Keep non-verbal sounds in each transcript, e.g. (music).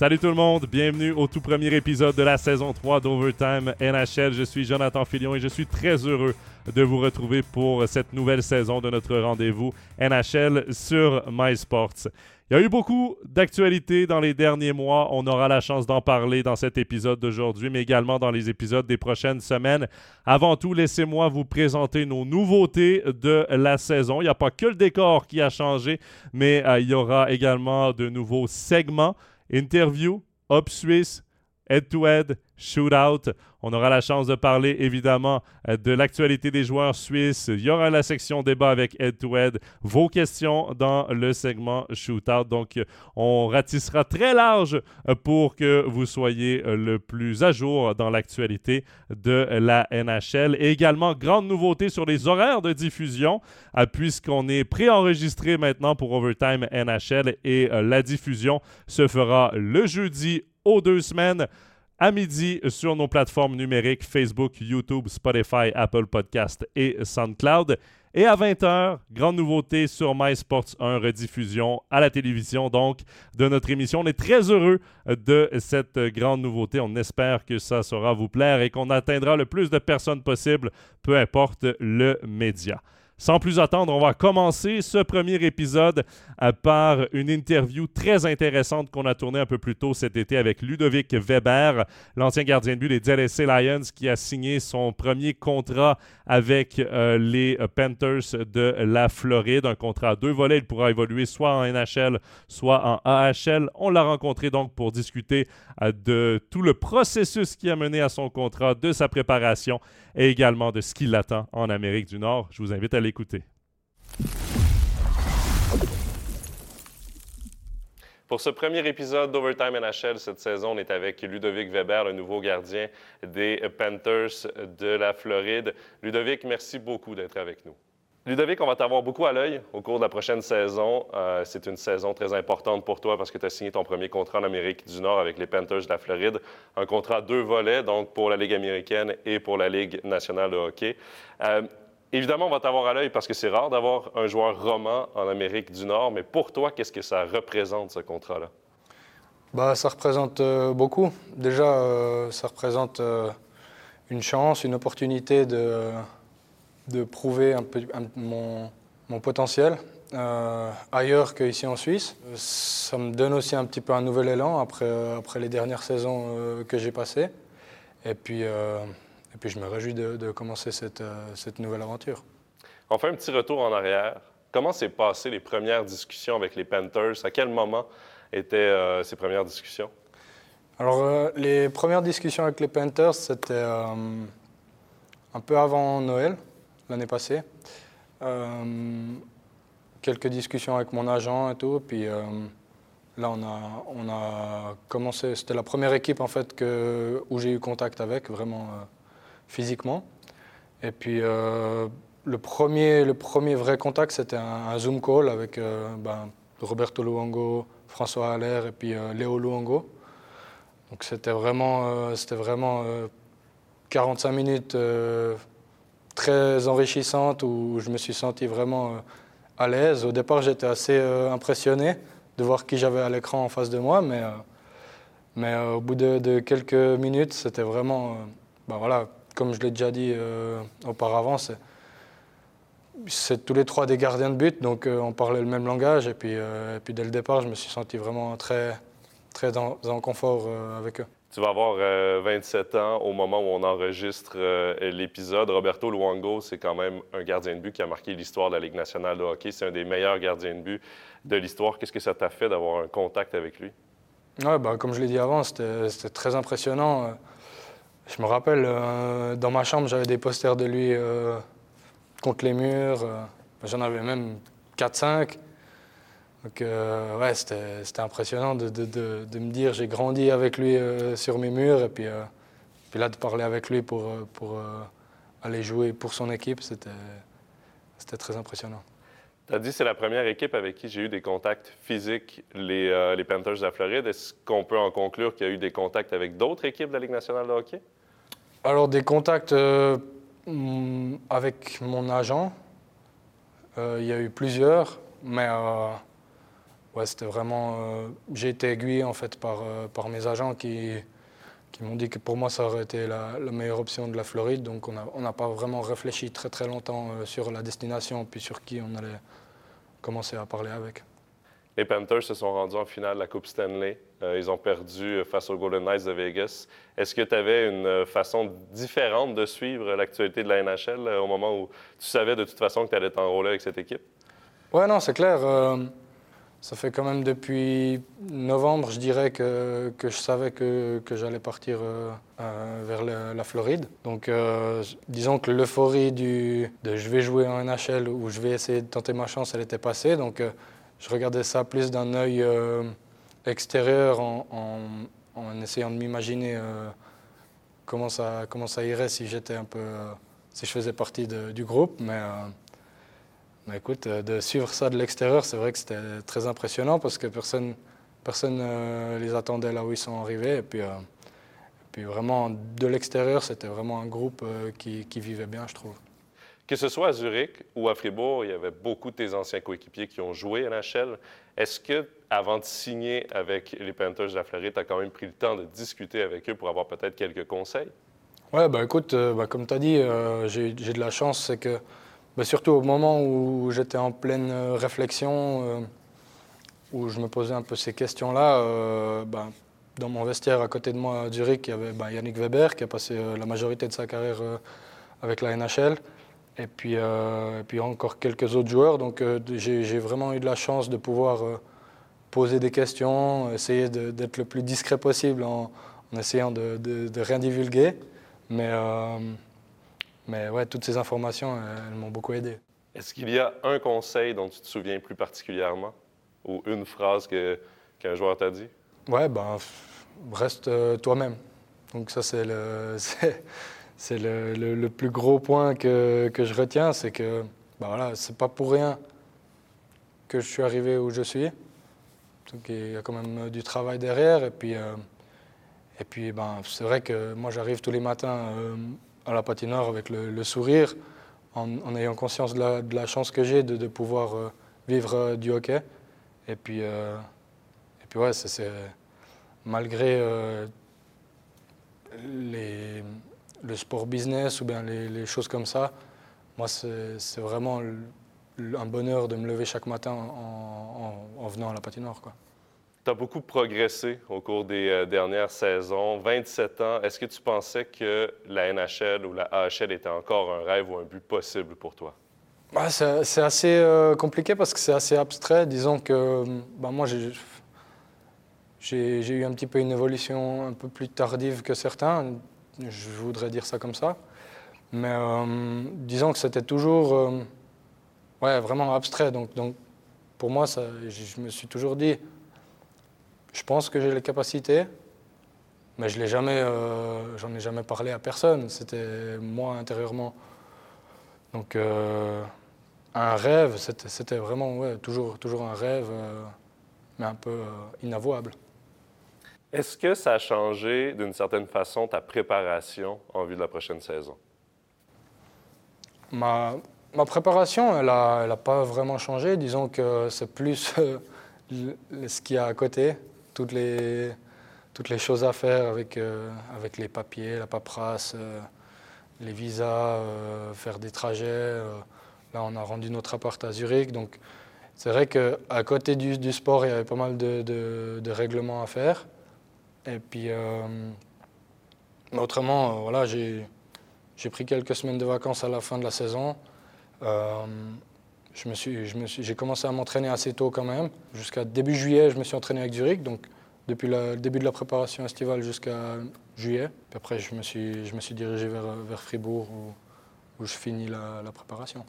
Salut tout le monde, bienvenue au tout premier épisode de la saison 3 d'Overtime NHL. Je suis Jonathan Filion et je suis très heureux de vous retrouver pour cette nouvelle saison de notre rendez-vous NHL sur MySports. Il y a eu beaucoup d'actualités dans les derniers mois. On aura la chance d'en parler dans cet épisode d'aujourd'hui, mais également dans les épisodes des prochaines semaines. Avant tout, laissez-moi vous présenter nos nouveautés de la saison. Il n'y a pas que le décor qui a changé, mais euh, il y aura également de nouveaux segments interview, Up Suisse, head-to-head, shootout. On aura la chance de parler évidemment euh, de l'actualité des joueurs suisses. Il y aura la section débat avec head-to-head. Vos questions dans le segment shootout. Donc, on ratissera très large euh, pour que vous soyez euh, le plus à jour dans l'actualité de la NHL. Et également, grande nouveauté sur les horaires de diffusion, puisqu'on est préenregistré maintenant pour Overtime NHL et la diffusion se fera le jeudi aux deux semaines à midi sur nos plateformes numériques Facebook, YouTube, Spotify, Apple Podcast et SoundCloud. Et à 20h, grande nouveauté sur MySports 1, rediffusion à la télévision donc de notre émission. On est très heureux de cette grande nouveauté. On espère que ça saura vous plaire et qu'on atteindra le plus de personnes possible, peu importe le média. Sans plus attendre, on va commencer ce premier épisode euh, par une interview très intéressante qu'on a tournée un peu plus tôt cet été avec Ludovic Weber, l'ancien gardien de but des DLSC Lions, qui a signé son premier contrat avec euh, les Panthers de la Floride. Un contrat à deux volets. Il pourra évoluer soit en NHL, soit en AHL. On l'a rencontré donc pour discuter euh, de tout le processus qui a mené à son contrat, de sa préparation et également de ce qui l'attend en Amérique du Nord. Je vous invite à l'écouter. Pour ce premier épisode d'Overtime NHL cette saison, on est avec Ludovic Weber, le nouveau gardien des Panthers de la Floride. Ludovic, merci beaucoup d'être avec nous. Ludovic, on va t'avoir beaucoup à l'œil au cours de la prochaine saison. Euh, c'est une saison très importante pour toi parce que tu as signé ton premier contrat en Amérique du Nord avec les Panthers de la Floride. Un contrat à deux volets, donc pour la Ligue américaine et pour la Ligue nationale de hockey. Euh, évidemment, on va t'avoir à l'œil parce que c'est rare d'avoir un joueur roman en Amérique du Nord, mais pour toi, qu'est-ce que ça représente, ce contrat-là? Bah, ça représente euh, beaucoup. Déjà, ça représente une chance, une opportunité de de prouver un peu mon, mon, potentiel euh, ailleurs qu'ici en Suisse. Ça me donne aussi un petit peu un nouvel élan après, après les dernières saisons euh, que j'ai passées. Et puis, euh, et puis je me réjouis de, de commencer cette, cette, nouvelle aventure. On fait un petit retour en arrière. Comment s'est passé les premières discussions avec les Panthers? À quel moment étaient ces premières discussions? Alors, les premières discussions avec les Panthers, c'était un peu avant Noël l'année passée. Euh, quelques discussions avec mon agent et tout. Puis euh, là, on a, on a commencé. C'était la première équipe en fait que, où j'ai eu contact avec, vraiment euh, physiquement. Et puis le, premier, le premier vrai contact, c'était un, Zoom call avec ben, Roberto Luongo, François Allaire et puis Léo Luongo. Donc c'était vraiment, vraiment 45 minutes très enrichissante où je me suis senti vraiment euh, à l'aise. Au départ, j'étais assez euh, impressionné de voir qui j'avais à l'écran en face de moi, mais, euh, mais au bout de, quelques minutes, c'était vraiment, ben voilà, comme je l'ai déjà dit auparavant, c'est tous les trois des gardiens de but, donc on parlait le même langage. Et puis, et puis dès le départ, je me suis senti vraiment très, très en confort avec eux. Tu vas avoir 27 euh, ans au moment où on enregistre euh, l'épisode. Roberto Luongo, c'est quand même un gardien de but qui a marqué l'histoire de la Ligue nationale de hockey. C'est un des meilleurs gardiens de but de l'histoire. Qu'est-ce que ça t'a fait d'avoir un contact avec lui? Ouais, bah, comme je l'ai dit avant, c'était très impressionnant. Je me rappelle, euh, dans ma chambre, j'avais des posters de lui contre les murs. J'en avais même 4-5. Donc, euh, ouais, c'était impressionnant de, me dire j'ai grandi avec lui euh, sur mes murs et puis, euh, là de parler avec lui pour, aller jouer pour son équipe, c'était très impressionnant. Tu as dit c'est la première équipe avec qui j'ai eu des contacts physiques, les Panthers de la Floride. Est-ce qu'on peut en conclure qu'il y a eu des contacts avec d'autres équipes de la Ligue nationale de hockey? Alors, des contacts mm, avec mon agent, il y a eu plusieurs, mais ouais, c'était vraiment. J'ai été aiguillé en fait par, par mes agents qui, qui m'ont dit que pour moi ça aurait été la, meilleure option de la Floride. Donc on n'a pas vraiment réfléchi très très longtemps sur la destination puis sur qui on allait commencer à parler avec. Les Panthers se sont rendus en finale de la Coupe Stanley. Euh, ils ont perdu face aux Golden Knights de Vegas. Est-ce que tu avais une euh, façon différente de suivre l'actualité de la NHL euh, au moment où tu savais de toute façon que tu allais t'enrôler avec cette équipe? Oui, non, c'est clair. ça fait quand même depuis novembre, je dirais, que, que je savais que, que j'allais partir vers la, Floride. Donc, disons que l'euphorie de je vais jouer en NHL ou je vais essayer de tenter ma chance, elle était passée. Donc, je regardais ça plus d'un œil extérieur en, essayant de m'imaginer euh, comment, ça, comment ça irait si j'étais un peu euh, si je faisais partie du groupe. Mais, mais écoute de suivre ça de l'extérieur c'est vrai que c'était très impressionnant parce que personne personne les attendait là où ils sont arrivés. Et puis puis vraiment de l'extérieur c'était vraiment un groupe qui, qui vivait bien je trouve. Que ce soit à Zurich ou à Fribourg, il y avait beaucoup de tes anciens coéquipiers qui ont joué à NHL. Est-ce que, avant de signer avec les Panthers de la Floride, tu as quand même pris le temps de discuter avec eux pour avoir peut-être quelques conseils? Oui, ben écoute, euh, ben, comme tu as dit, euh, j'ai de la chance, c'est que ben, surtout au moment où j'étais en pleine euh, réflexion, où je me posais un peu ces questions-là, dans mon vestiaire à côté de moi à Zurich, il y avait Yannick Weber qui a passé la majorité de sa carrière avec la NHL. Et puis, euh, et puis encore quelques autres joueurs. Donc euh, j'ai vraiment eu de la chance de pouvoir euh, poser des questions, essayer d'être le plus discret possible en, essayant de, de, rien divulguer. Mais, mais ouais, toutes ces informations, elles, m'ont beaucoup aidé. Est-ce qu'il y a un conseil dont tu te souviens plus particulièrement ou une phrase qu'un joueur t'a dit? Ouais, ben, reste toi-même. Donc ça, c'est le... (laughs) c'est le, plus gros point que, je retiens, c'est que bah voilà, c'est pas pour rien que je suis arrivé où je suis. Donc il y a quand même du travail derrière. Et puis, euh, et puis ben, c'est vrai que moi j'arrive tous les matins euh, à la patinoire avec le, sourire, en, ayant conscience de la, chance que j'ai de, pouvoir euh, vivre du hockey. Et puis, et puis ouais, c'est malgré les le sport business ou bien les, choses comme ça, moi, c'est vraiment un bonheur de me lever chaque matin en, venant à la patinoire. Tu as beaucoup progressé au cours des euh, dernières saisons. 27 ans, est-ce que tu pensais que la NHL ou la AHL était encore un rêve ou un but possible pour toi? Bah, c'est assez euh, compliqué parce que c'est assez abstrait. Disons que bah, moi, j'ai eu un petit peu une évolution un peu plus tardive que certains je voudrais dire ça comme ça. Mais euh, disons que c'était toujours euh, vraiment abstrait. Donc, pour moi, ça, je, me suis toujours dit, je pense que j'ai les capacités, mais je jamais, euh, ai jamais parlé à personne. C'était moi intérieurement. Donc un rêve, c'était vraiment toujours un rêve, mais un peu inavouable. Est-ce que ça a changé d'une certaine façon ta préparation en vue de la prochaine saison? Ma, ma préparation, elle n'a pas vraiment changé. Disons que c'est plus euh, ce qu'il y a à côté, toutes les, toutes les choses à faire avec, euh, avec les papiers, la paperasse, euh, les visas, faire des trajets. là, on a rendu notre appart à Zurich. Donc, c'est vrai qu'à côté du, du, sport, il y avait pas mal de, de, de règlements à faire. Et puis, euh, autrement, euh, voilà, j'ai pris quelques semaines de vacances à la fin de la saison. Euh, je me suis, je me suis, j'ai commencé à m'entraîner assez tôt quand même. Jusqu'à début juillet, je me suis entraîné avec Zurich, donc depuis le début de la préparation estivale jusqu'à juillet. Puis après, je me suis, je me suis dirigé vers, vers Fribourg où, où je finis la, la préparation.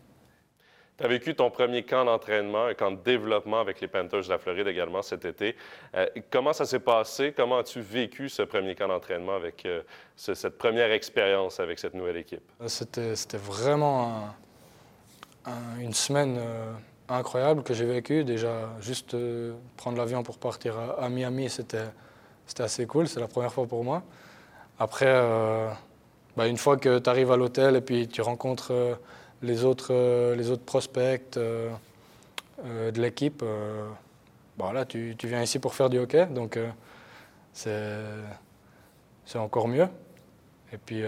Tu as vécu ton premier camp d'entraînement, un camp de développement avec les Panthers de la Floride également cet été. Euh, comment ça s'est passé? Comment as-tu vécu ce premier camp d'entraînement avec euh, cette première expérience avec cette nouvelle équipe? Euh, c'était, vraiment une semaine incroyable que j'ai vécue. Déjà, juste prendre l'avion pour partir à, Miami, c'était, assez cool. C'est la première fois pour moi. Après, bah, une fois que tu arrives à l'hôtel et puis tu rencontres les autres, euh, les autres prospects euh, euh, de l'équipe, là, tu, viens ici pour faire du hockey, donc c'est encore mieux. Et puis,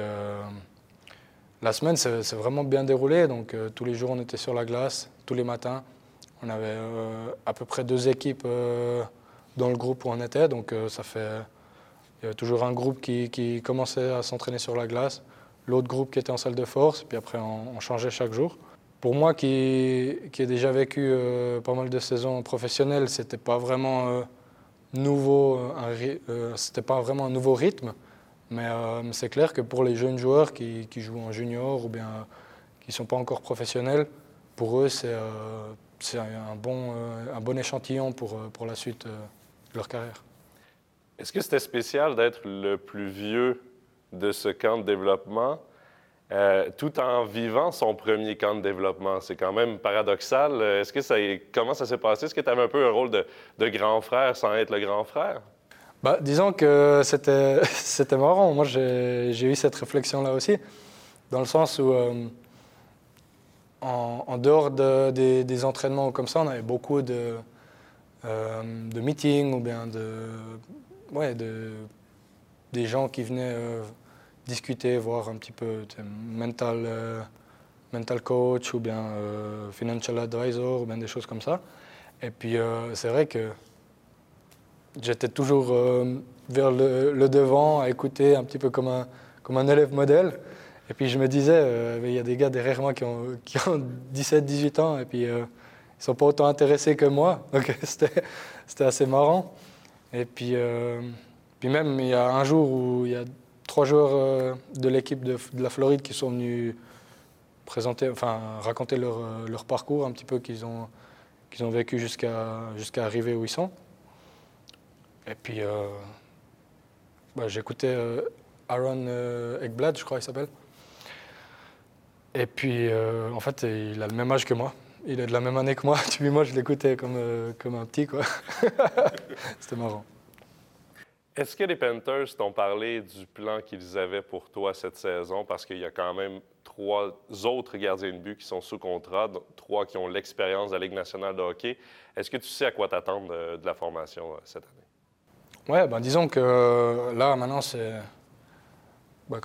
la semaine, c'est vraiment bien déroulé. Donc, tous les jours, on était sur la glace, tous les matins. On avait à peu près deux équipes dans le groupe où on était. Donc, ça fait il y avait toujours un groupe qui, commençait à s'entraîner sur la glace, l'autre groupe qui était en salle de force, puis après on, changeait chaque jour. Pour moi qui, qui ai déjà vécu euh, pas mal de saisons professionnelles, c'était pas euh, euh, pas vraiment un nouveau rythme, mais c'est clair que pour les jeunes joueurs qui, jouent en junior ou bien qui sont pas encore professionnels, pour eux c'est un bon, un bon échantillon pour, pour la suite de leur carrière. Est-ce que c'était spécial d'être le plus vieux de ce camp de développement euh, tout en vivant son premier camp de développement? C'est quand même paradoxal. Est-ce que ça, comment ça s'est passé? Est-ce que tu avais un peu un rôle de, grand frère sans être le grand frère? Bah, disons que c'était, (laughs) c'était marrant. Moi, j'ai, eu cette réflexion-là aussi, dans le sens où, euh, en, dehors des, entraînements comme ça, on avait beaucoup de, euh, de meetings ou bien de ouais, de, des gens qui venaient euh, discuter, voir un petit peu mental, euh, mental coach ou bien euh, financial advisor ou bien des choses comme ça. Et puis c'est vrai que j'étais toujours vers le, devant à écouter un petit peu comme un, comme un élève modèle. Et puis je me disais, il y a des gars derrière moi qui ont, (laughs) qui ont 17-18 ans et puis ils sont pas autant intéressés que moi. (laughs) Donc c'était assez marrant. Et puis, euh, puis même, il y a un jour où il y a trois joueurs euh, de l'équipe de, la Floride qui sont venus présenter, enfin, raconter leur, euh, parcours un petit peu qu'ils ont, vécu jusqu'à arriver où ils sont. Et puis, bah, j'écoutais Aaron Ekblad, je crois qu'il s'appelle. Et puis, en fait, il a le même âge que moi il est de la même année que moi. (laughs) Depuis moi, je l'écoutais comme, euh, comme un petit, quoi. (laughs) C'était marrant. Est-ce que les Panthers t'ont parlé du plan qu'ils avaient pour toi cette saison? Parce qu'il y a quand même trois autres gardiens de but qui sont sous contrat, trois qui ont l'expérience de la Ligue nationale de hockey. Est-ce que tu sais à quoi t'attendre de, la formation euh, cette année? Oui, ben disons que euh, là, maintenant, c'est. Ben,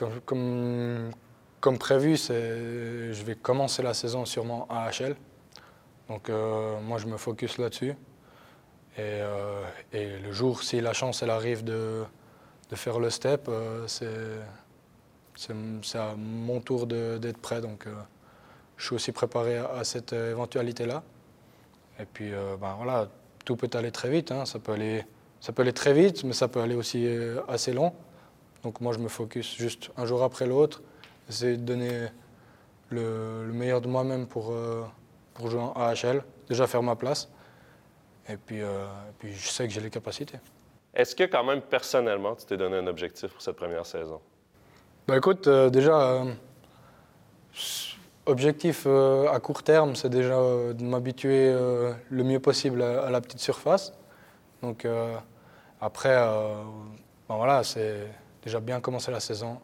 comme, prévu, je vais commencer la saison sûrement à AHL. Donc euh, moi, je me focus là-dessus. Euh, et, le jour, si la chance, elle arrive de, faire le step, euh, c'est à mon tour d'être prêt. Donc je suis aussi préparé à, cette éventualité-là. Et puis ben, voilà, tout peut aller très vite. Hein. Ça, peut aller, ça peut aller très vite, mais ça peut aller aussi assez long. Donc moi, je me focus juste un jour après l'autre, essayer de donner le, le meilleur de moi-même pour pour jouer en AHL, déjà faire ma place. Et puis, euh, puis je sais que j'ai les capacités. Est-ce que quand même personnellement, tu t'es donné un objectif pour cette première saison? Ben écoute, euh, déjà, euh, objectif à court terme, c'est déjà de m'habituer le mieux possible à, la petite surface. Donc après, ben voilà, c'est déjà bien commencer la saison.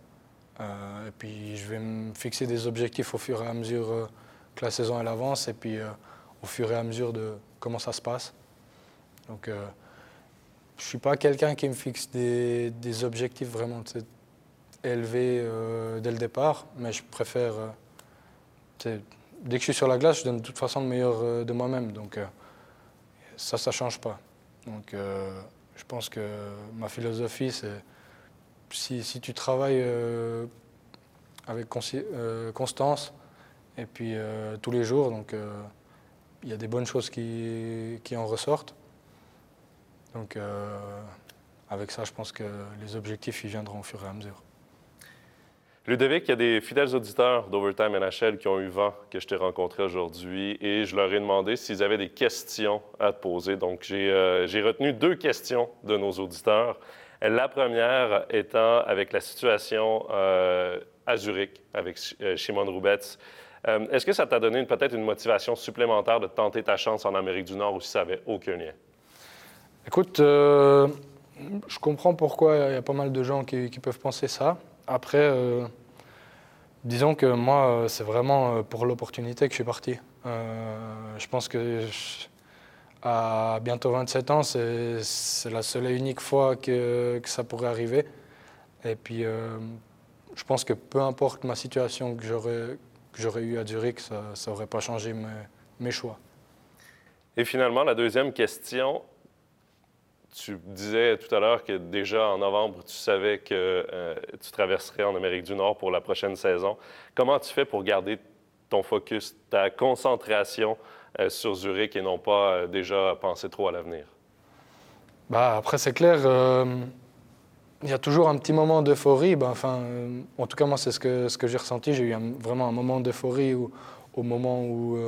et puis je vais me fixer des objectifs au fur et à mesure que la saison elle avance et puis euh, au fur et à mesure de comment ça se passe. Donc euh, je ne suis pas quelqu'un qui me fixe des, objectifs vraiment élevés euh, dès le départ, mais je préfère. dès que je suis sur la glace, je donne de toute façon le meilleur de moi-même. Donc ça, ça ne change pas. Donc je pense que ma philosophie, c'est si, si, tu travailles avec constance, et puis euh, tous les jours, donc euh, il y a des bonnes choses qui en ressortent. Donc euh, avec ça, je pense que les objectifs ils viendront au fur et à mesure. Ludovic, il y a des fidèles auditeurs d'Overtime NHL qui ont eu vent que je t'ai rencontré aujourd'hui et je leur ai demandé s'ils avaient des questions à te poser. Donc, j'ai retenu deux questions de nos auditeurs. La première étant avec la situation à Zurich avec Shimon Roubets. Euh, est-ce que ça t'a donné peut-être une motivation supplémentaire de tenter ta chance en Amérique du Nord ou si ça n'avait aucun lien? Écoute, euh, je comprends pourquoi il y a pas mal de gens qui, peuvent penser ça. Après, euh, disons que moi, c'est vraiment pour l'opportunité que je suis parti. je pense que à bientôt 27 ans, c'est la seule et unique fois que, ça pourrait arriver. Et puis, euh, je pense que peu importe ma situation que j'aurais eue à Zurich, ça n'aurait pas changé mes choix. Et finalement, la deuxième question, tu disais tout à l'heure que déjà en novembre, tu savais que euh, tu traverserais en Amérique du Nord pour la prochaine saison. Comment tu fais pour garder ton focus, ta concentration euh, sur Zurich et non pas euh, déjà penser trop à l'avenir? Bah, après, c'est clair, il y a toujours un petit moment d'euphorie. Bah, enfin, en tout cas, moi, c'est ce que, ce que j'ai ressenti. J'ai eu vraiment un moment d'euphorie au moment où,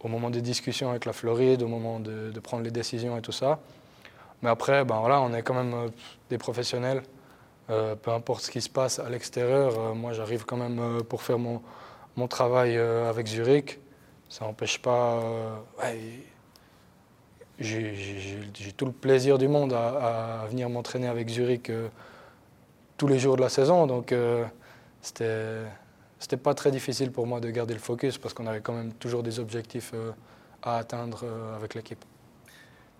au moment des discussions avec la Floride, au moment de, de prendre les décisions et tout ça. Mais après, ben on est quand même euh, des professionnels. Euh, peu importe ce qui se passe à l'extérieur, euh, moi j'arrive quand même pour faire mon, mon travail avec Zurich. Ça n'empêche pas. j'ai tout le plaisir du monde à, à venir m'entraîner avec Zurich tous les jours de la saison. Donc c'était c'était pas très difficile pour moi de garder le focus parce qu'on avait quand même toujours des objectifs à atteindre avec l'équipe.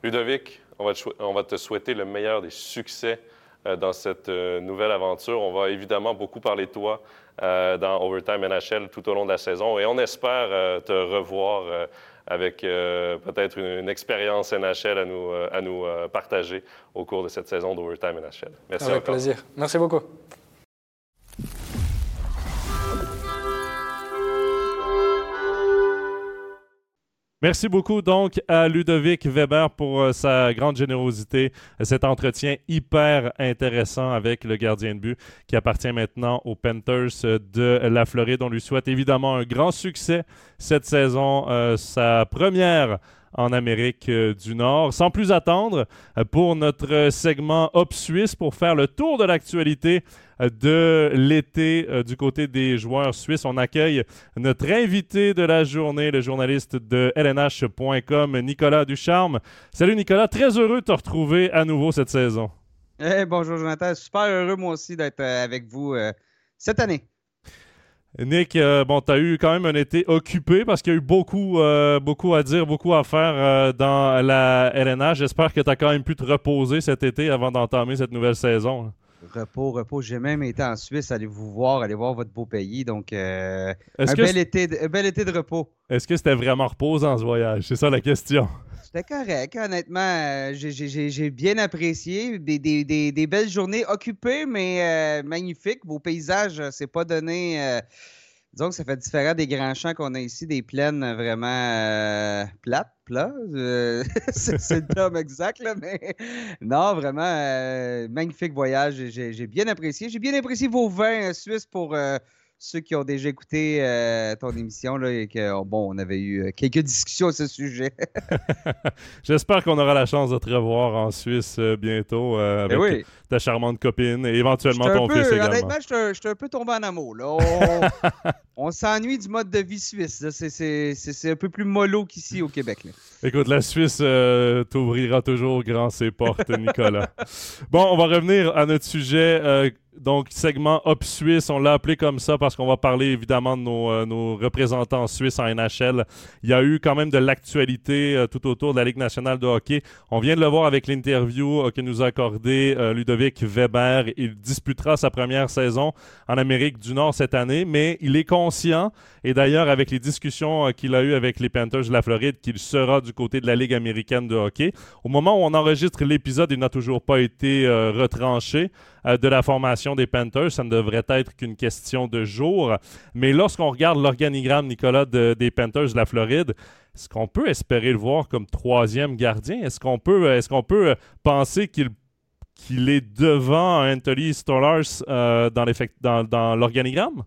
Ludovic, on va, te, souhaiter le meilleur des succès euh, dans cette euh, nouvelle aventure. On va évidemment beaucoup parler de toi euh, dans Overtime NHL tout au long de la saison et on espère te revoir avec peut-être une, expérience NHL à nous, à nous partager au cours de cette saison d'Overtime NHL. Merci Avec plaisir. Merci beaucoup. Merci beaucoup donc à Ludovic Weber pour euh, sa grande générosité, cet entretien hyper intéressant avec le gardien de but qui appartient maintenant aux Panthers de la Floride. On lui souhaite évidemment un grand succès cette saison, euh, sa première en Amérique euh, du Nord. Sans plus attendre, pour notre segment Hop Suisse, pour faire le tour de l'actualité de l'été euh, du côté des joueurs suisses. On accueille notre invité de la journée, le journaliste de LNH.com, Nicolas Ducharme. Salut Nicolas, très heureux de te retrouver à nouveau cette saison. bonjour Jonathan, super heureux moi aussi d'être euh, avec vous euh, cette année. Nick, bon, tu as eu quand même un été occupé parce qu'il y a eu beaucoup, beaucoup à dire, beaucoup à faire dans la LNH. J'espère que tu as quand même pu te reposer cet été avant d'entamer cette nouvelle saison. Repos, repos. J'ai même été en Suisse, allez vous voir, allez voir votre beau pays. Donc, euh, un, bel été de, bel été de repos. Est-ce que c'était vraiment reposant ce voyage? C'est ça la question. C'était correct, honnêtement. Euh, j'ai bien apprécié. Des, belles journées occupées, mais euh, magnifiques. Vos paysages, c'est pas donné. Disons que ça fait différent des grands champs qu'on a ici, des plaines vraiment plates plat. (laughs) c'est le terme exact, là, mais non, vraiment, euh, magnifique voyage. J'ai bien apprécié. J'ai bien apprécié vos vins suisses pour euh, ceux qui ont déjà écouté euh, ton émission là, et que, oh, bon, on avait eu quelques discussions à ce sujet. (laughs) J'espère qu'on aura la chance de te revoir en Suisse bientôt eh avec ta charmante copine et éventuellement ton fils également. Honnêtement, je suis un peu tombé en amour. Là. On, s'ennuie du mode de vie suisse. C'est un peu plus mollo qu'ici au Québec. Écoute, la Suisse euh, t'ouvrira toujours grand ses portes, Nicolas. (laughs) bon, on va revenir à notre sujet. Euh, donc, segment Hop Suisse, on l'a appelé comme ça parce qu'on va parler évidemment de nos, euh, nos, représentants suisses en NHL. Il y a eu quand même de l'actualité tout autour de la Ligue nationale de hockey. On vient de le voir avec l'interview que nous a accordé Ludovic Weber. Il disputera sa première saison en Amérique du Nord cette année, mais il est conscient, et d'ailleurs avec les discussions qu'il a eues avec les Panthers de la Floride, qu'il sera du côté de la Ligue américaine de hockey. Au moment où on enregistre l'épisode, il n'a toujours pas été euh, retranché euh, de la formation des Panthers. Ça ne devrait être qu'une question de jours. Mais lorsqu'on regarde l'organigramme, Nicolas, des Panthers de la Floride, est-ce qu'on peut espérer le voir comme troisième gardien? Est-ce qu'on peut, est qu'on peut euh, penser qu'il est devant Anthony Stollars dans l'organigramme?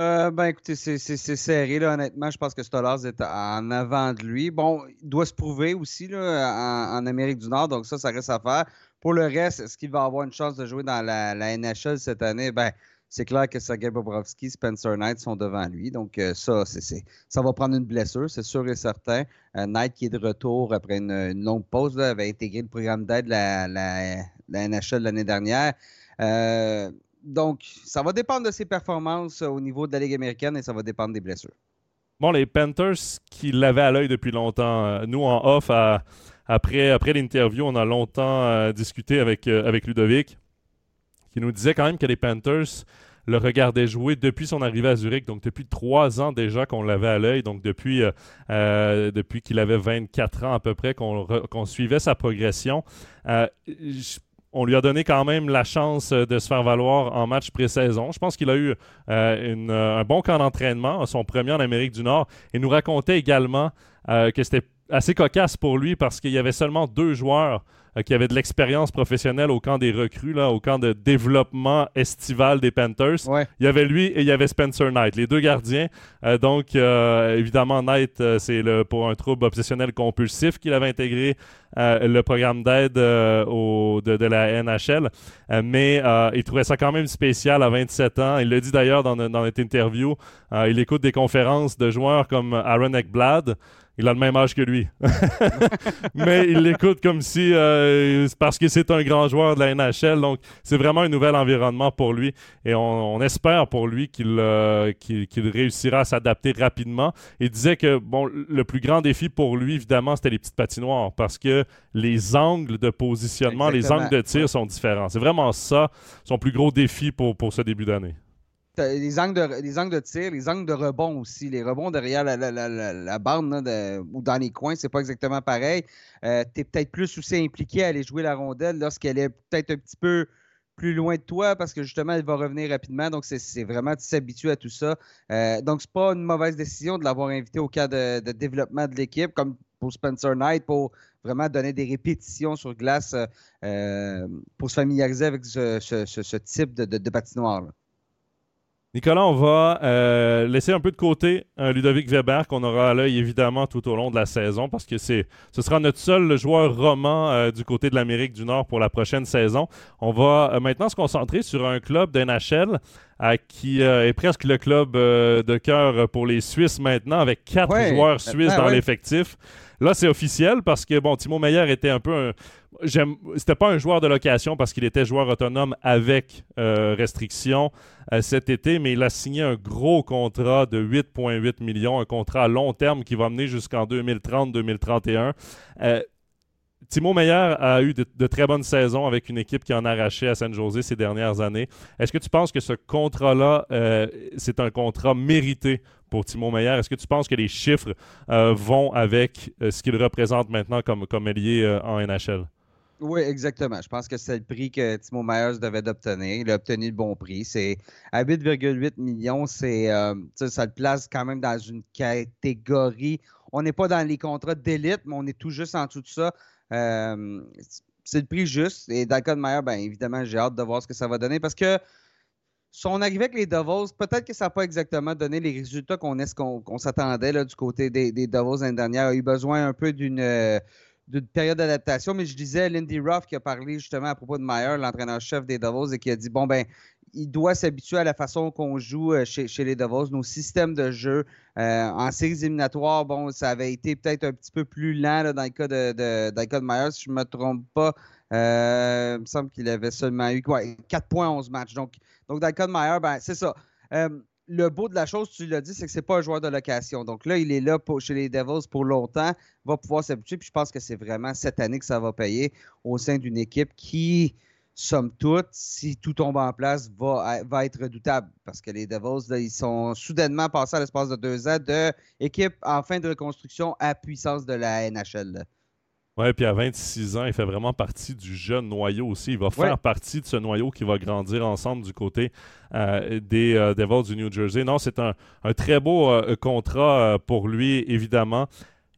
Euh, ben écoutez, c'est serré, là, honnêtement. Je pense que Stollars est en avant de lui. Bon, il doit se prouver aussi là, en, Amérique du Nord, donc ça, ça reste à faire. Pour le reste, est-ce qu'il va avoir une chance de jouer dans la, NHL cette année? Ben, c'est clair que Sergei Bobrovski, Spencer Knight sont devant lui. Donc, euh, ça, c'est, ça va prendre une blessure, c'est sûr et certain. Euh, Knight qui est de retour après une, longue pause, avait intégré le programme d'aide de la NHL l'année dernière. Euh, donc, ça va dépendre de ses performances au niveau de la Ligue américaine et ça va dépendre des blessures. bon, les Panthers qui l'avaient à l'œil depuis longtemps. nous, en off, après, après l'interview, on a longtemps discuté avec, avec Ludovic, qui nous disait quand même que les Panthers le regardaient jouer depuis son arrivée à Zurich, donc depuis trois ans déjà qu'on l'avait à l'œil, donc depuis, depuis qu'il avait 24 ans à peu près, qu'on suivait sa progression on lui a donné quand même la chance euh, de se faire valoir en match pré-saison. Je pense qu'il a eu euh, euh, un bon camp d'entraînement, son premier en Amérique du Nord, et nous racontait également que c'était assez cocasse pour lui parce qu'il y avait seulement deux joueurs euh, qui avait de l'expérience professionnelle au camp des recrues, là, au camp de développement estival des Panthers. Il y avait lui et il y avait Spencer Knight, les deux gardiens. Euh, donc, euh, évidemment, Knight, c'est pour un trouble obsessionnel compulsif qu'il avait intégré le programme d'aide de, de, la NHL. mais il trouvait ça quand même spécial à 27 ans. Il le dit d'ailleurs dans, dans notre interview. il écoute des conférences de joueurs comme Aaron Ekblad il a le même âge que lui. (laughs) Mais il l'écoute comme si, euh, parce que c'est un grand joueur de la NHL. Donc, c'est vraiment un nouvel environnement pour lui. Et on, espère pour lui euh, qu'il réussira à s'adapter rapidement. Il disait que, bon, le plus grand défi pour lui, évidemment, c'était les petites patinoires. Parce que les angles de positionnement, les angles de tir sont différents. C'est vraiment ça, son plus gros défi pour, pour ce début d'année les angles, de, les angles de tir, les angles de rebond aussi. Les rebonds derrière la, la, la, bande ou dans les coins, c'est pas exactement pareil. Euh, tu es peut-être plus aussi impliqué à aller jouer la rondelle lorsqu'elle est peut-être un petit peu plus loin de toi parce que justement, elle va revenir rapidement. Donc, c'est vraiment de s'habituer à tout ça. Euh, donc, c'est pas une mauvaise décision de l'avoir invité au cas de, développement de l'équipe, comme pour Spencer Knight, pour vraiment donner des répétitions sur glace euh, pour se familiariser avec ce, type de, de patinoire. Là. Nicolas, on va euh, laisser un peu de côté Ludovic Weber qu'on aura à l'œil évidemment tout au long de la saison parce que ce sera notre seul joueur roman euh, du côté de l'Amérique du Nord pour la prochaine saison. On va euh, maintenant se concentrer sur un club d'NHL qui est presque le club de cœur pour les Suisses maintenant avec quatre joueurs suisses dans l'effectif. Là, c'est officiel parce que bon, Timo Meyer était un peu un, c'était pas un joueur de location parce qu'il était joueur autonome avec euh, restriction euh, cet été, mais il a signé un gros contrat de 8,8 millions, un contrat à long terme qui va mener jusqu'en 2030-2031. Euh, Timo Meyer a eu de, très bonnes saisons avec une équipe qui en a arraché à San Jose ces dernières années. Est-ce que tu penses que ce contrat-là, c'est un contrat mérité pour Timo Meyer? Est-ce que tu penses que les chiffres vont avec ce qu'il représente maintenant comme, comme ailier en NHL? Oui, exactement. Je pense que c'est le prix que Timo Myers devait d'obtenir. Il a obtenu le bon prix. C'est à 8,8 millions, c'est euh, ça le place quand même dans une catégorie. On n'est pas dans les contrats d'élite, mais on est tout juste en dessous de ça. Euh, c'est le prix juste. Et de Meyer, bien évidemment, j'ai hâte de voir ce que ça va donner parce que son arrivée avec les Devils, peut-être que ça n'a pas exactement donné les résultats qu'on s'attendait du côté des, des Devils l'année dernière. Il a eu besoin un peu d'une. Euh, période d'adaptation, mais je disais Lindy Ruff qui a parlé justement à propos de Meyer, l'entraîneur-chef des Devils, et qui a dit bon, ben, il doit s'habituer à la façon qu'on joue euh, chez, les Devils, nos systèmes de jeu. Euh, en séries éliminatoires, bon, ça avait été peut-être un petit peu plus lent dans, le cas de, de, Myers, si je ne me trompe pas. Euh, il me semble qu'il avait seulement eu quoi, 4 points 11 matchs. Donc, donc dans ben, c'est ça le beau de la chose, tu l'as dit, c'est que c'est pas un joueur de location. Donc là, il est là chez les Devils pour longtemps, va pouvoir s'habituer. Puis je pense que c'est vraiment cette année que ça va payer au sein d'une équipe qui, somme toute, si tout tombe en place, va, va être redoutable. Parce que les Devils, ils sont soudainement passés à l'espace de deux ans de équipe en fin de reconstruction à puissance de la NHL. Oui, puis à 26 ans, il fait vraiment partie du jeune noyau aussi. Il va faire partie de ce noyau qui va grandir ensemble du côté euh, des euh, Devils du New Jersey. Non, c'est un, très beau euh, contrat pour lui, évidemment.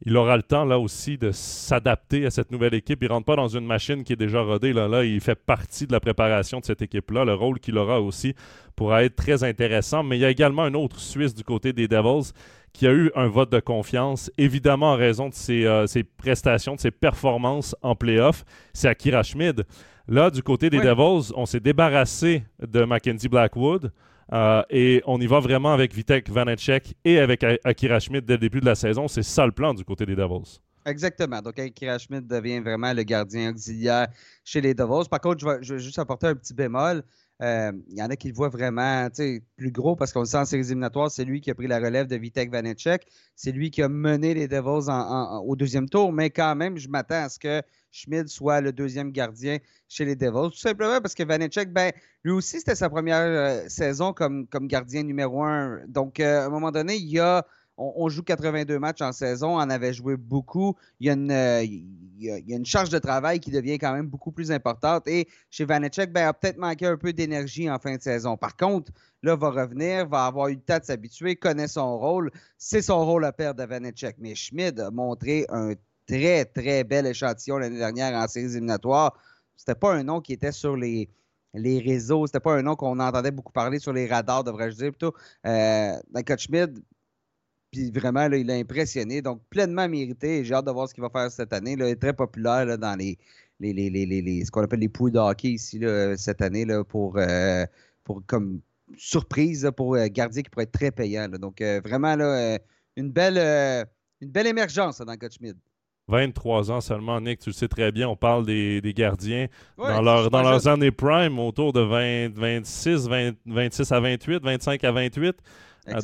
Il aura le temps là aussi de s'adapter à cette nouvelle équipe. Il ne rentre pas dans une machine qui est déjà rodée. Là, là, il fait partie de la préparation de cette équipe-là. Le rôle qu'il aura aussi pourra être très intéressant. Mais il y a également un autre Suisse du côté des Devils qui a eu un vote de confiance, évidemment en raison de ses, euh, prestations, de ses performances en playoff, c'est Akira Schmid. Là, du côté des Devils, on s'est débarrassé de Mackenzie Blackwood euh, et on y va vraiment avec Vitek Vanecek et avec Akira Schmid dès le début de la saison. C'est ça le plan du côté des Devils. Exactement. Donc, Akira Schmid devient vraiment le gardien auxiliaire chez les Devils. Par contre, je vais, juste apporter un petit bémol. Euh, il y en a qui le voient vraiment plus gros parce qu'on le sent en séries éliminatoires. C'est lui qui a pris la relève de Vitek Vanecek. C'est lui qui a mené les Devils au deuxième tour. Mais quand même, je m'attends à ce que Schmid soit le deuxième gardien chez les Devils. Tout simplement parce que Vanecek, ben, lui aussi, c'était sa première euh, saison comme, comme gardien numéro un. Donc, euh, à un moment donné, il y a on, joue 82 matchs en saison, on avait joué beaucoup. Il y, a une, euh, charge de travail qui devient quand même beaucoup plus importante. Et chez Vanecek, ben, il a peut-être manqué un peu d'énergie en fin de saison. Par contre, là, va revenir, va avoir eu le temps de s'habituer, connaît son rôle. C'est son rôle à perdre de Vanecek. Mais Schmid a montré un très, très bel échantillon l'année dernière en séries éliminatoires. C'était pas un nom qui était sur les, les réseaux. C'était pas un nom qu'on entendait beaucoup parler sur les radars, devrais-je dire plutôt. Euh, Schmid, puis vraiment, il a impressionné. Donc, pleinement mérité. J'ai hâte de voir ce qu'il va faire cette année. il est très populaire dans les, les, les, les, ce qu'on appelle les poules de hockey ici cette année là, pour, euh, pour comme surprise pour euh, gardien qui pourrait être très payant. Donc, euh, vraiment, là, une, belle, une belle émergence dans Coach Schmidt. 23 ans seulement, Nick, tu le sais très bien, on parle des, des gardiens dans, leur, dans leurs années prime, autour de 20, 26, 26 à 28, 25 à 28.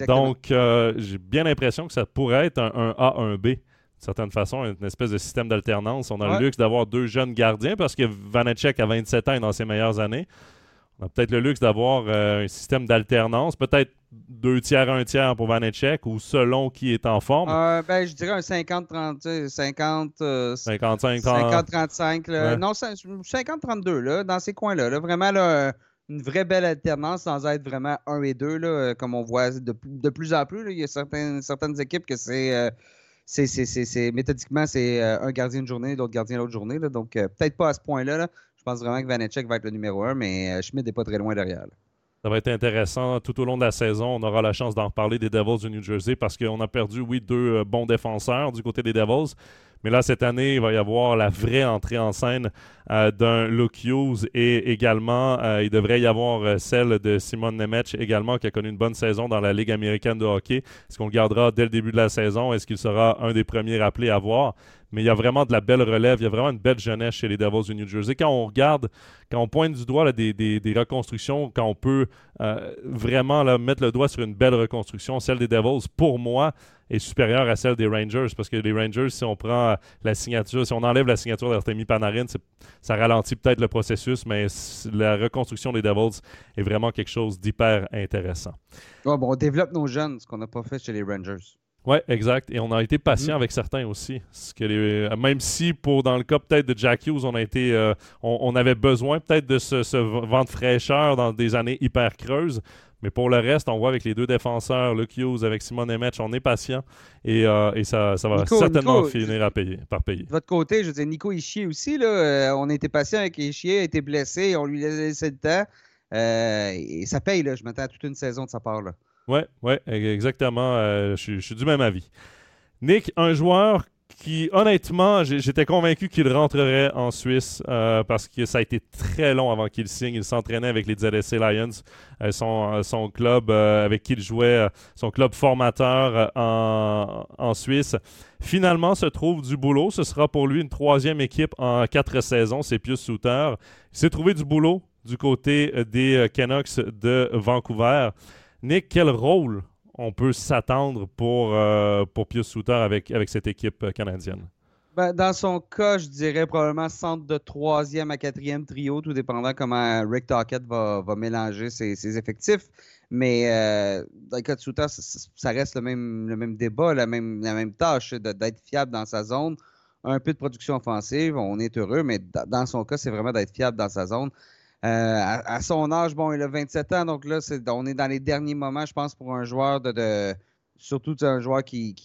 Donc, euh, j'ai bien l'impression que ça pourrait être un, A, un B. De certaine façon, une espèce de système d'alternance. On a le luxe d'avoir deux jeunes gardiens parce que Vanecek a 27 ans et dans ses meilleures années. On a peut-être le luxe d'avoir euh, un système d'alternance, peut-être deux tiers, un tiers pour Vanecek ou selon qui est en forme. Euh, ben, je dirais un 50-30, 50, 55, 50-35. Non, 50-32, dans ces coins-là. Là, vraiment, là, une vraie belle alternance sans être vraiment un et deux, là, euh, comme on voit de, de, plus en plus. Il y a certaines, certaines équipes que c'est. Euh, c'est méthodiquement, c'est euh, un gardien une journée, l'autre gardien l'autre journée. Là, donc, peut-être pas à ce point-là. Je pense vraiment que Vanecek va être le numéro un, mais Schmidt n'est pas très loin derrière. Ça va être intéressant. Tout au long de la saison, on aura la chance d'en reparler des Devils du New Jersey parce qu'on a perdu, oui, deux bons défenseurs du côté des Devils. Mais là, cette année, il va y avoir la vraie entrée en scène euh, d'un Luke et également, euh, il devrait y avoir euh, celle de Simon Nemec également, qui a connu une bonne saison dans la Ligue américaine de hockey. Est-ce qu'on le gardera dès le début de la saison? Est-ce qu'il sera un des premiers appelés à voir? Mais il y a vraiment de la belle relève, il y a vraiment une belle jeunesse chez les Devils du New Jersey. Quand on regarde, quand on pointe du doigt des, reconstructions, quand on peut euh, vraiment mettre le doigt sur une belle reconstruction, celle des Devils, pour moi, est supérieure à celle des Rangers, parce que les Rangers, si on prend la signature, si on enlève la signature d'Artemi Panarin, ça ralentit peut-être le processus, mais la reconstruction des Devils est vraiment quelque chose d'hyper intéressant. bon, on développe nos jeunes, ce qu'on n'a pas fait chez les Rangers. Oui, exact. Et on a été patient mm. avec certains aussi. que euh, même si, pour dans le cas peut-être de Jack Hughes, on, a été, euh, on, avait besoin peut-être de ce, vent de fraîcheur dans des années hyper creuses. Mais pour le reste, on voit avec les deux défenseurs, Luke Hughes avec Simon Emetch, on est patient et, euh, et ça, ça, va certainement finir à payer, par payer. De votre côté, je veux dire, Nico Ischier aussi, là, on a été patient avec Ischier, il a été blessé, on lui a laissé le temps. et ça paye, là, je m'attends à toute une saison de sa part. Là. Oui, ouais, exactement. Euh, je, suis du même avis. Nick, un joueur qui, honnêtement, j'étais convaincu qu'il rentrerait en Suisse euh, parce que ça a été très long avant qu'il signe. Il s'entraînait avec les ZSC Lions, euh, son, son, club avec qui il jouait, son club formateur en, en, Suisse. Finalement, se trouve du boulot. Ce sera pour lui une troisième équipe en quatre saisons. C'est Pius Souter. Il s'est trouvé du boulot du côté des Canucks de Vancouver. Nick, quel rôle on peut s'attendre pour, euh, pour Pius Souter avec, avec cette équipe euh, canadienne? Ben, dans son cas, je dirais probablement centre de troisième à quatrième trio, tout dépendant comment Rick Tockett va, mélanger ses, effectifs. Mais euh, dans le cas de Souter, ça, reste le même, le même débat, la même, la même tâche d'être fiable dans sa zone. Un peu de production offensive, on est heureux, mais dans son cas, c'est vraiment d'être fiable dans sa zone. Euh, à, son âge, bon, il a 27 ans, donc là, on est dans les derniers moments, je pense, pour un joueur de. surtout un joueur qui,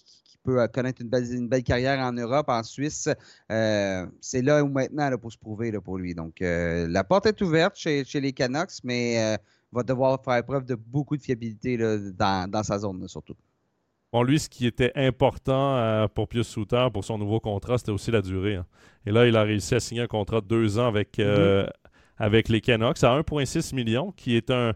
peut connaître une belle, carrière en Europe, en Suisse. Euh, c'est là où maintenant là, pour se prouver là, pour lui. Donc, euh, la porte est ouverte chez, les Canucks, mais va devoir faire preuve de beaucoup de fiabilité dans, sa zone, surtout. Bon, lui, ce qui était important pour Pius Souter, pour son nouveau contrat, c'était aussi la durée. Hein. Et là, il a réussi à signer un contrat de deux ans avec, mm-hmm avec les Canucks à 1,6 million, qui est un,